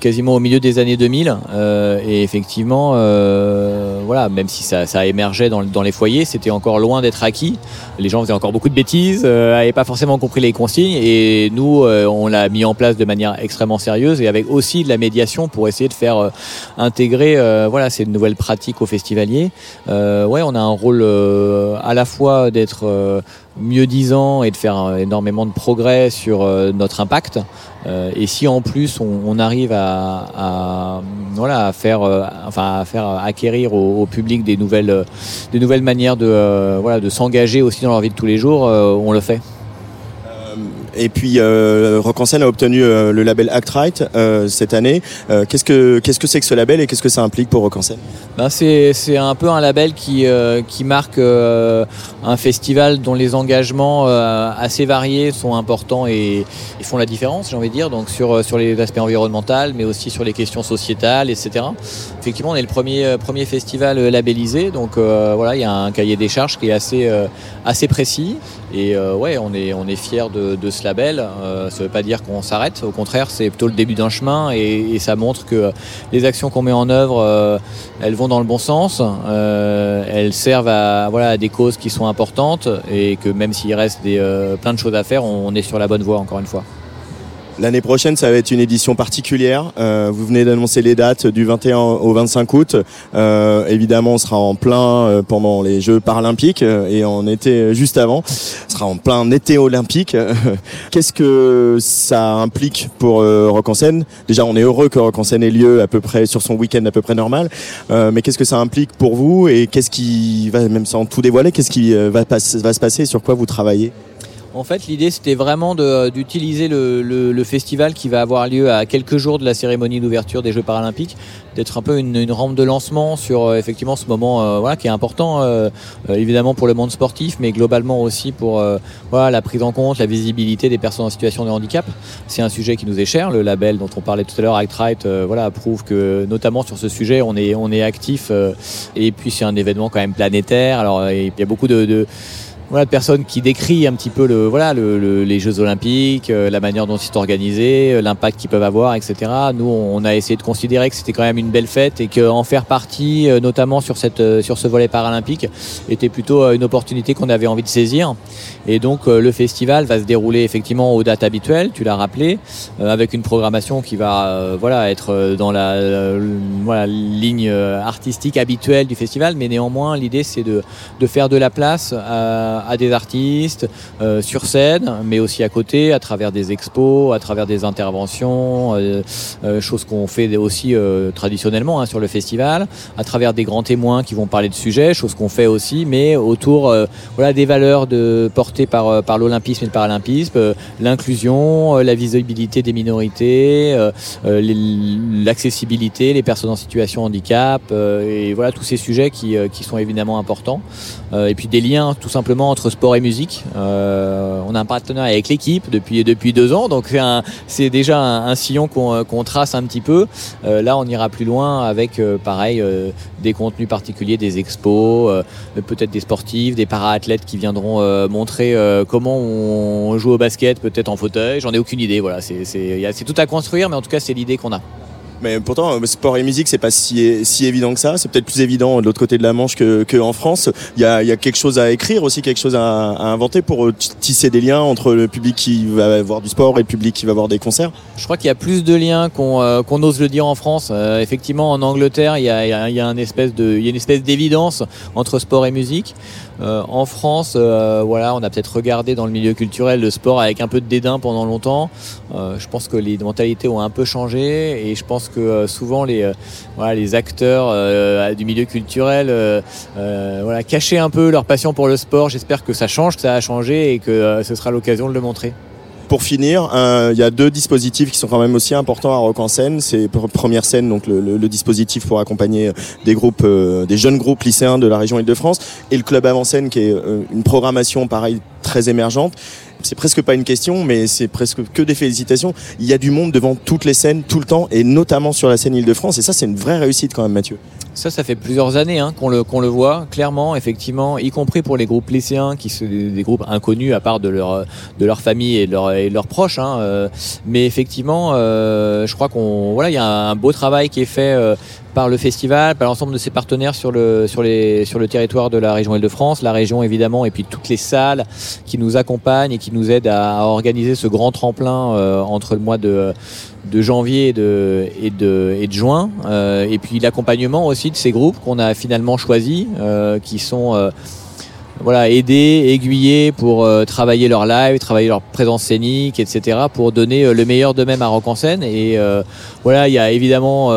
quasiment au milieu des années 2000. euh, et effectivement, euh, voilà, même si ça, émergeait dans, les foyers, c'était encore loin d'être acquis. Les gens faisaient encore beaucoup de bêtises, euh, n'avaient pas forcément compris les consignes. Et nous, euh, on l'a mis en place de manière extrêmement sérieuse et avec aussi de la médiation pour essayer de faire euh, intégrer euh, voilà, ces nouvelles pratiques aux festivaliers. Euh, ouais, on a un rôle euh, à la fois d'être euh, mieux disant et de faire euh, énormément de progrès sur euh, notre impact. Euh, et si en plus on, arrive à, faire, euh, enfin, à faire acquérir au, public des nouvelles, euh, des nouvelles manières de, voilà, de s'engager aussi dans leur vie de tous les jours, on le fait. Et puis euh, Rock en a obtenu euh, le label Act Right euh, cette année. Euh, qu'est-ce que qu'est-ce que c'est que ce label et qu'est-ce que ça implique pour Rock en Ben c'est, c'est un peu un label qui, qui marque un festival dont les engagements assez variés sont importants et, et font la différence, j'ai envie de dire, donc sur, sur les aspects environnementaux, mais aussi sur les questions sociétales, etc. Effectivement, on est le premier, premier festival labellisé, donc voilà, il y a un cahier des charges qui est assez, assez précis. Et ouais, on est, on est fiers de, de ce label. Euh, ça ne veut pas dire qu'on s'arrête, au contraire, c'est plutôt le début d'un chemin et, ça montre que les actions qu'on met en œuvre, euh, elles vont dans le bon sens, euh, elles servent à, voilà, des causes qui sont importantes et que même s'il reste des, euh, plein de choses à faire, on est sur la bonne voie encore une fois. L'année prochaine, ça va être une édition particulière. Euh, vous venez d'annoncer les dates du 21 au 25 août. Euh, évidemment, on sera en plein euh, pendant les Jeux paralympiques euh, et en été juste avant. On sera en plein été olympique. Qu'est-ce que ça implique pour euh, Rock Déjà, on est heureux que Rock ait lieu à peu près sur son week-end à peu près normal. Euh, mais qu'est-ce que ça implique pour vous? Et qu'est-ce qui va, même sans tout dévoiler, qu'est-ce qui euh, va, va se passer? Sur quoi vous travaillez? En fait, l'idée, c'était vraiment de- d'utiliser le, festival qui va avoir lieu à quelques jours de la cérémonie d'ouverture des Jeux paralympiques, d'être un peu une, rampe de lancement sur euh, effectivement ce moment euh, qui est important, euh, euh, évidemment pour le monde sportif, mais globalement aussi pour euh, voilà, la prise en compte, la visibilité des personnes en situation de handicap. C'est un sujet qui nous est cher. Le label dont on parlait tout à l'heure, Act Right, euh, voilà, prouve que notamment sur ce sujet, on est, on est actif. euh, et puis c'est un événement quand même planétaire. Alors euh, il y a beaucoup de voilà, de personnes qui décrient un petit peu le, voilà, le, le- les Jeux Olympiques, euh, la manière dont ils sont organisés, euh, l'impact qu'ils peuvent avoir, etc. Nous, on a essayé de considérer que c'était quand même une belle fête et qu'en faire partie, euh, notamment sur, euh, sur ce volet paralympique, était plutôt euh, une opportunité qu'on avait envie de saisir. Et donc, euh, le festival va se dérouler effectivement aux dates habituelles, tu l'as rappelé, euh, avec une programmation qui va euh, voilà, être euh, dans la euh, voilà, ligne euh, artistique habituelle du festival, mais néanmoins, l'idée, c'est de, de faire de la place à, à des artistes euh, sur scène, mais aussi à côté, à travers des expos, à travers des interventions, euh, euh, choses qu'on fait aussi traditionnellement hein, sur le festival, à travers des grands témoins qui vont parler de sujets, choses qu'on fait aussi, mais autour voilà, des valeurs de, portées par, par l'olympisme et le paralympisme, l'inclusion, la visibilité des minorités, l'accessibilité, les personnes en situation de handicap, et voilà tous ces sujets qui, qui sont évidemment importants. Euh, et puis des liens tout simplement entre sport et musique. Euh, on a un partenaire avec l'équipe depuis, depuis deux ans, donc c'est déjà un, sillon qu'on qu'on trace un petit peu. Euh, là, on ira plus loin avec, pareil, des contenus particuliers, des expos, peut-être des sportifs, des para-athlètes qui viendront montrer comment on joue au basket, peut-être en fauteuil. J'en ai aucune idée. Voilà, c'est tout à construire, mais en tout cas, c'est l'idée qu'on a. Mais pourtant, euh, sport et musique, c'est pas si, si évident que ça. C'est peut-être plus évident de l'autre côté de la Manche que, que en France. Il y a, y a quelque chose à écrire aussi, quelque chose à, inventer pour euh, tisser des liens entre le public qui va voir du sport et le public qui va voir des concerts. Je crois qu'il y a plus de liens qu'on euh, ose le dire en France. Effectivement, en Angleterre, il y a, y a- y a une espèce d'évidence entre sport et musique. Euh, en France, euh, voilà, on a peut-être regardé dans le milieu culturel le sport avec un peu de dédain pendant longtemps. Euh, je pense que les mentalités ont un peu changé et je pense que souvent les, voilà, les acteurs du milieu culturel voilà, cachaient un peu leur passion pour le sport. J'espère que ça change, que ça a changé et que ce sera l'occasion de le montrer. Pour finir, euh, il y a deux dispositifs qui sont quand même aussi importants à Rock en scène. C'est pr- première scène, donc le, dispositif pour accompagner des groupes, euh, des jeunes groupes lycéens de la région Île-de-France, et le club avant scène qui est euh, une programmation pareil très émergente. C'est presque pas une question, mais c'est presque que des félicitations. Il y a du monde devant toutes les scènes, tout le temps, et notamment sur la scène Île-de-France. Et ça, c'est une vraie réussite quand même, Mathieu. Ça, ça fait plusieurs années hein, qu'on le, qu'on le voit, clairement, effectivement, y compris pour les groupes lycéens, qui sont des, groupes inconnus à part de leur, de leur famille et de, leur, et de leurs proches. hein, euh, mais effectivement, euh, je crois qu'on voilà, il y a un beau travail qui est fait euh, par le festival, par l'ensemble de ses partenaires sur le, sur, les, sur le territoire de la région Île-de-France, la région évidemment, et puis toutes les salles qui nous accompagnent et qui nous aident à, organiser ce grand tremplin euh, entre le mois de, de janvier et de, et de, et de juin. Euh, et puis l'accompagnement aussi de ces groupes qu'on a finalement choisis, euh, qui sont voilà, aidés, aiguillés pour euh, travailler leur live, travailler leur présence scénique, etc., pour donner euh, le meilleur d'eux-mêmes à Rock en scène. Et euh, voilà, il y a évidemment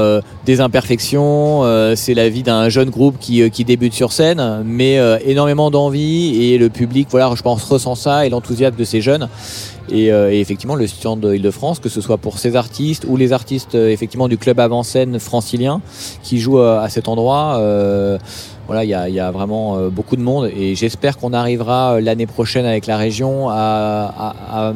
des imperfections, c'est la vie d'un jeune groupe qui, qui débute sur scène, mais énormément d'envie et le public, voilà, je pense, ressent ça et l'enthousiasme de ces jeunes. Et, effectivement, le stand de Île-de-France, que ce soit pour ces artistes ou les artistes effectivement du club avant-scène francilien qui jouent à cet endroit, voilà, il y a, vraiment euh, beaucoup de monde et j'espère qu'on arrivera euh, l'année prochaine avec la région à,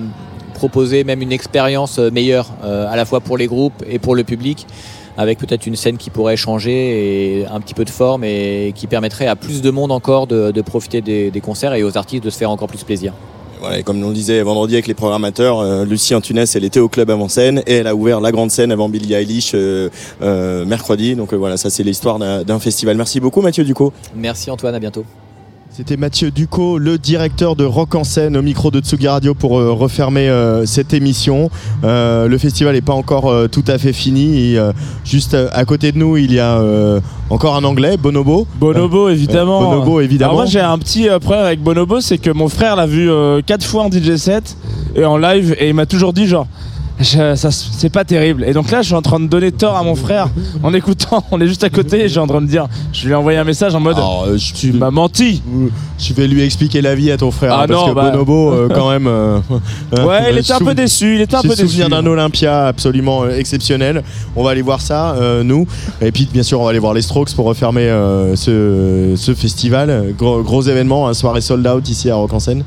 proposer même une expérience euh, meilleure à la fois pour les groupes et pour le public avec peut-être une scène qui pourrait changer et un petit peu de forme et qui permettrait à plus de monde encore de, profiter des concerts et aux artistes de se faire encore plus plaisir. Voilà, comme on disait vendredi avec les programmateurs, euh, Lucie Antunes, elle était au club avant scène et elle a ouvert la grande scène avant Billie Eilish euh, euh, mercredi. Donc euh, voilà, ça c'est l'histoire d'un festival. Merci beaucoup Mathieu Ducot. Merci Antoine, à bientôt. C'était Mathieu Ducot, le directeur de Rock en scène au micro de Tsugi Radio pour euh, refermer euh, cette émission. Euh, le festival n'est pas encore tout à fait fini. Et, juste à côté de nous, il y a encore un anglais, Bonobo. Bonobo, évidemment. Bonobo, évidemment. Alors moi, j'ai un petit problème avec Bonobo, c'est que mon frère l'a vu quatre fois en DJ set et en live, et il m'a toujours dit genre. C'est pas terrible. Et donc là, je suis en train de donner tort à mon frère en écoutant. On est juste à côté et je suis en train de dire. Je lui ai envoyé un message en mode. Alors, euh, je, Tu m'as menti. je vais lui expliquer la vie à ton frère. Ah hein, parce non, que bah. Bonobo, euh, quand même. euh, Ouais, il était un peu déçu. Il était un J'ai peu déçu. souvenir d'un Olympia absolument exceptionnel. On va aller voir ça, nous. Et puis, bien sûr, on va aller voir les Strokes pour refermer ce, ce festival. Gros, gros événement, un soirée sold out ici à Rock en Seine.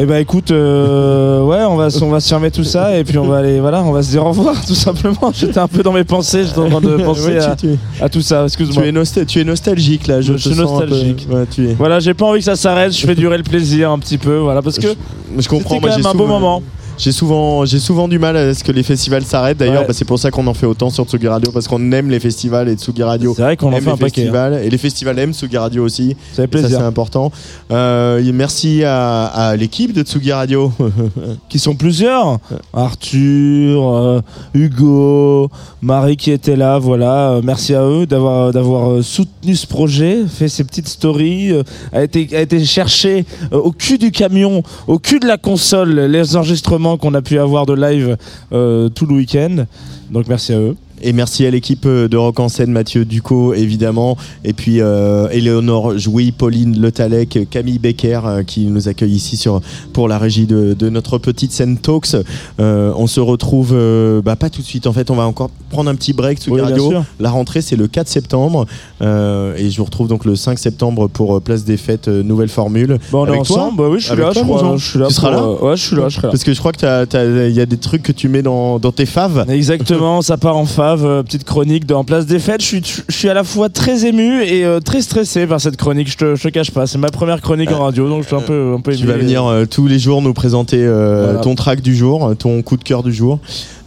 Eh ben écoute, euh, ouais, on va, on va se fermer tout ça et puis on va aller, voilà, on va se dire au revoir tout simplement. J'étais un peu dans mes pensées, j'étais en train de penser Ouais, à, tu, tu- à tout ça. Excuse-moi. tu es nostal- tu es nostalgique là. Je, suis sens un peu- nostalgique. Ouais, tu es. Voilà, j'ai pas envie que ça s'arrête. Je fais durer le plaisir un petit peu, voilà, parce que Je, je comprends. c'était quand même un beau moment. J'ai souvent, j'ai souvent du mal à ce que les festivals s'arrêtent. D'ailleurs, Ouais. bah, c'est pour ça qu'on en fait autant sur Tsugi Radio parce qu'on aime les festivals et Tsugi Radio C'est vrai qu'on en aime fait les un paquet. hein. festivals et les festivals aiment Tsugi Radio aussi. Ça fait Ça, c'est plaisir. important. Euh, merci à, à l'équipe de Tsugi Radio. Qui sont plusieurs. Arthur, euh, Hugo, Marie qui était là, voilà. Euh, merci à eux d'avoir d'avoir soutenu ce projet, fait ces petites stories, a été a été chercher euh, au cul du camion, au cul de la console, les enregistrements qu'on a pu avoir de live euh, tout le week-end. Donc merci à eux. Et merci à l'équipe euh, de Rock en scène, Mathieu Ducot évidemment, et puis euh, Éléonore Jouy, Pauline Le Talec, Camille Becker euh, qui nous accueille ici sur, pour la régie de, de notre petite scène Talks. Euh, on se retrouve bah, pas tout de suite, en fait on va encore prendre un petit break sous Oui, radio. La rentrée c'est le 4 septembre euh, et je vous retrouve donc le 5 septembre pour euh, Place des Fêtes, euh, nouvelle formule. Bon, on est Avec toi ensemble. Bah oui, je suis Avec là. je, crois, suis là. Tu seras là Ouais, je suis là. Je serai là. Parce que je crois qu'il y a des trucs que tu mets dans, dans tes faves. Exactement, ça part en fave, petite chronique En place des fêtes. Je suis, je suis à la fois très ému et très stressé par cette chronique, je te, je te cache pas. C'est ma première chronique en radio, donc je suis un peu, un peu Tu ému. vas venir euh, tous les jours nous présenter euh, Voilà. ton track du jour, ton coup de cœur du jour.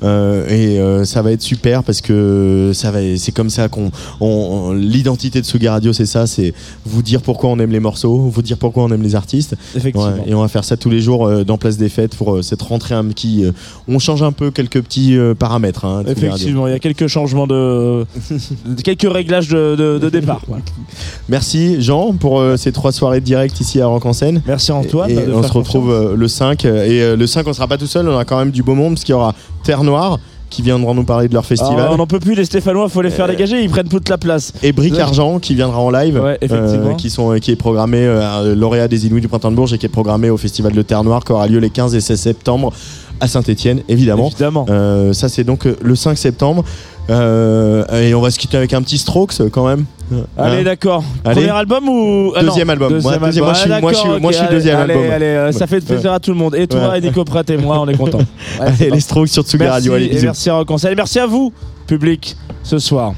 Et ça va être super parce que ça va, c'est comme ça qu'on, on- on- l'identité de Sugi Radio, c'est ça, c'est vous dire pourquoi on aime les morceaux, vous dire pourquoi on aime les artistes. Effectivement. Ouais, et on va faire ça tous les jours euh, dans Place des Fêtes pour euh, cette rentrée un qui, euh, on change un peu quelques petits paramètres. Hein. Effectivement, il y a quelques changements de. quelques réglages de, de- de départ. voilà. Merci Jean pour ces trois soirées de direct ici à Rock en Seine. Merci Antoine. Et on se retrouve le 5. euh, Et le 5, on sera pas tout seul, on a quand même du beau monde parce qu'il y aura Terre Noire qui viendront nous parler de leur festival. Ah, on n'en peut plus, les Stéphanois, faut les faire Euh, dégager, ils prennent toute la place. Et Bric. Argent qui viendra en live, Ouais, effectivement. qui, sont, qui est programmé, euh, lauréat des Inuits du Printemps de Bourges et qui est programmé au Festival de Terre Noire qui aura lieu les 15 et 16 septembre à Saint-Etienne, évidemment. Évidemment. Euh, ça, c'est donc euh, le 5 septembre. Euh, et on va se quitter avec un petit Strokes euh, quand même. Allez, Hein d'accord. Premier album ou. Ah Deuxième album. Moi, deuxième, moi, je suis- Ah, moi, je suis- d'accord, moi, je suis ok, deuxième allez, album. Allez, euh, ça fait plaisir à tout le monde. Et toi, Ouais. et Nico Pratt et moi, on est contents. Allez, les. Strokes sur Tsugi Radio. Allez, et merci à Rock merci à vous, public, ce soir.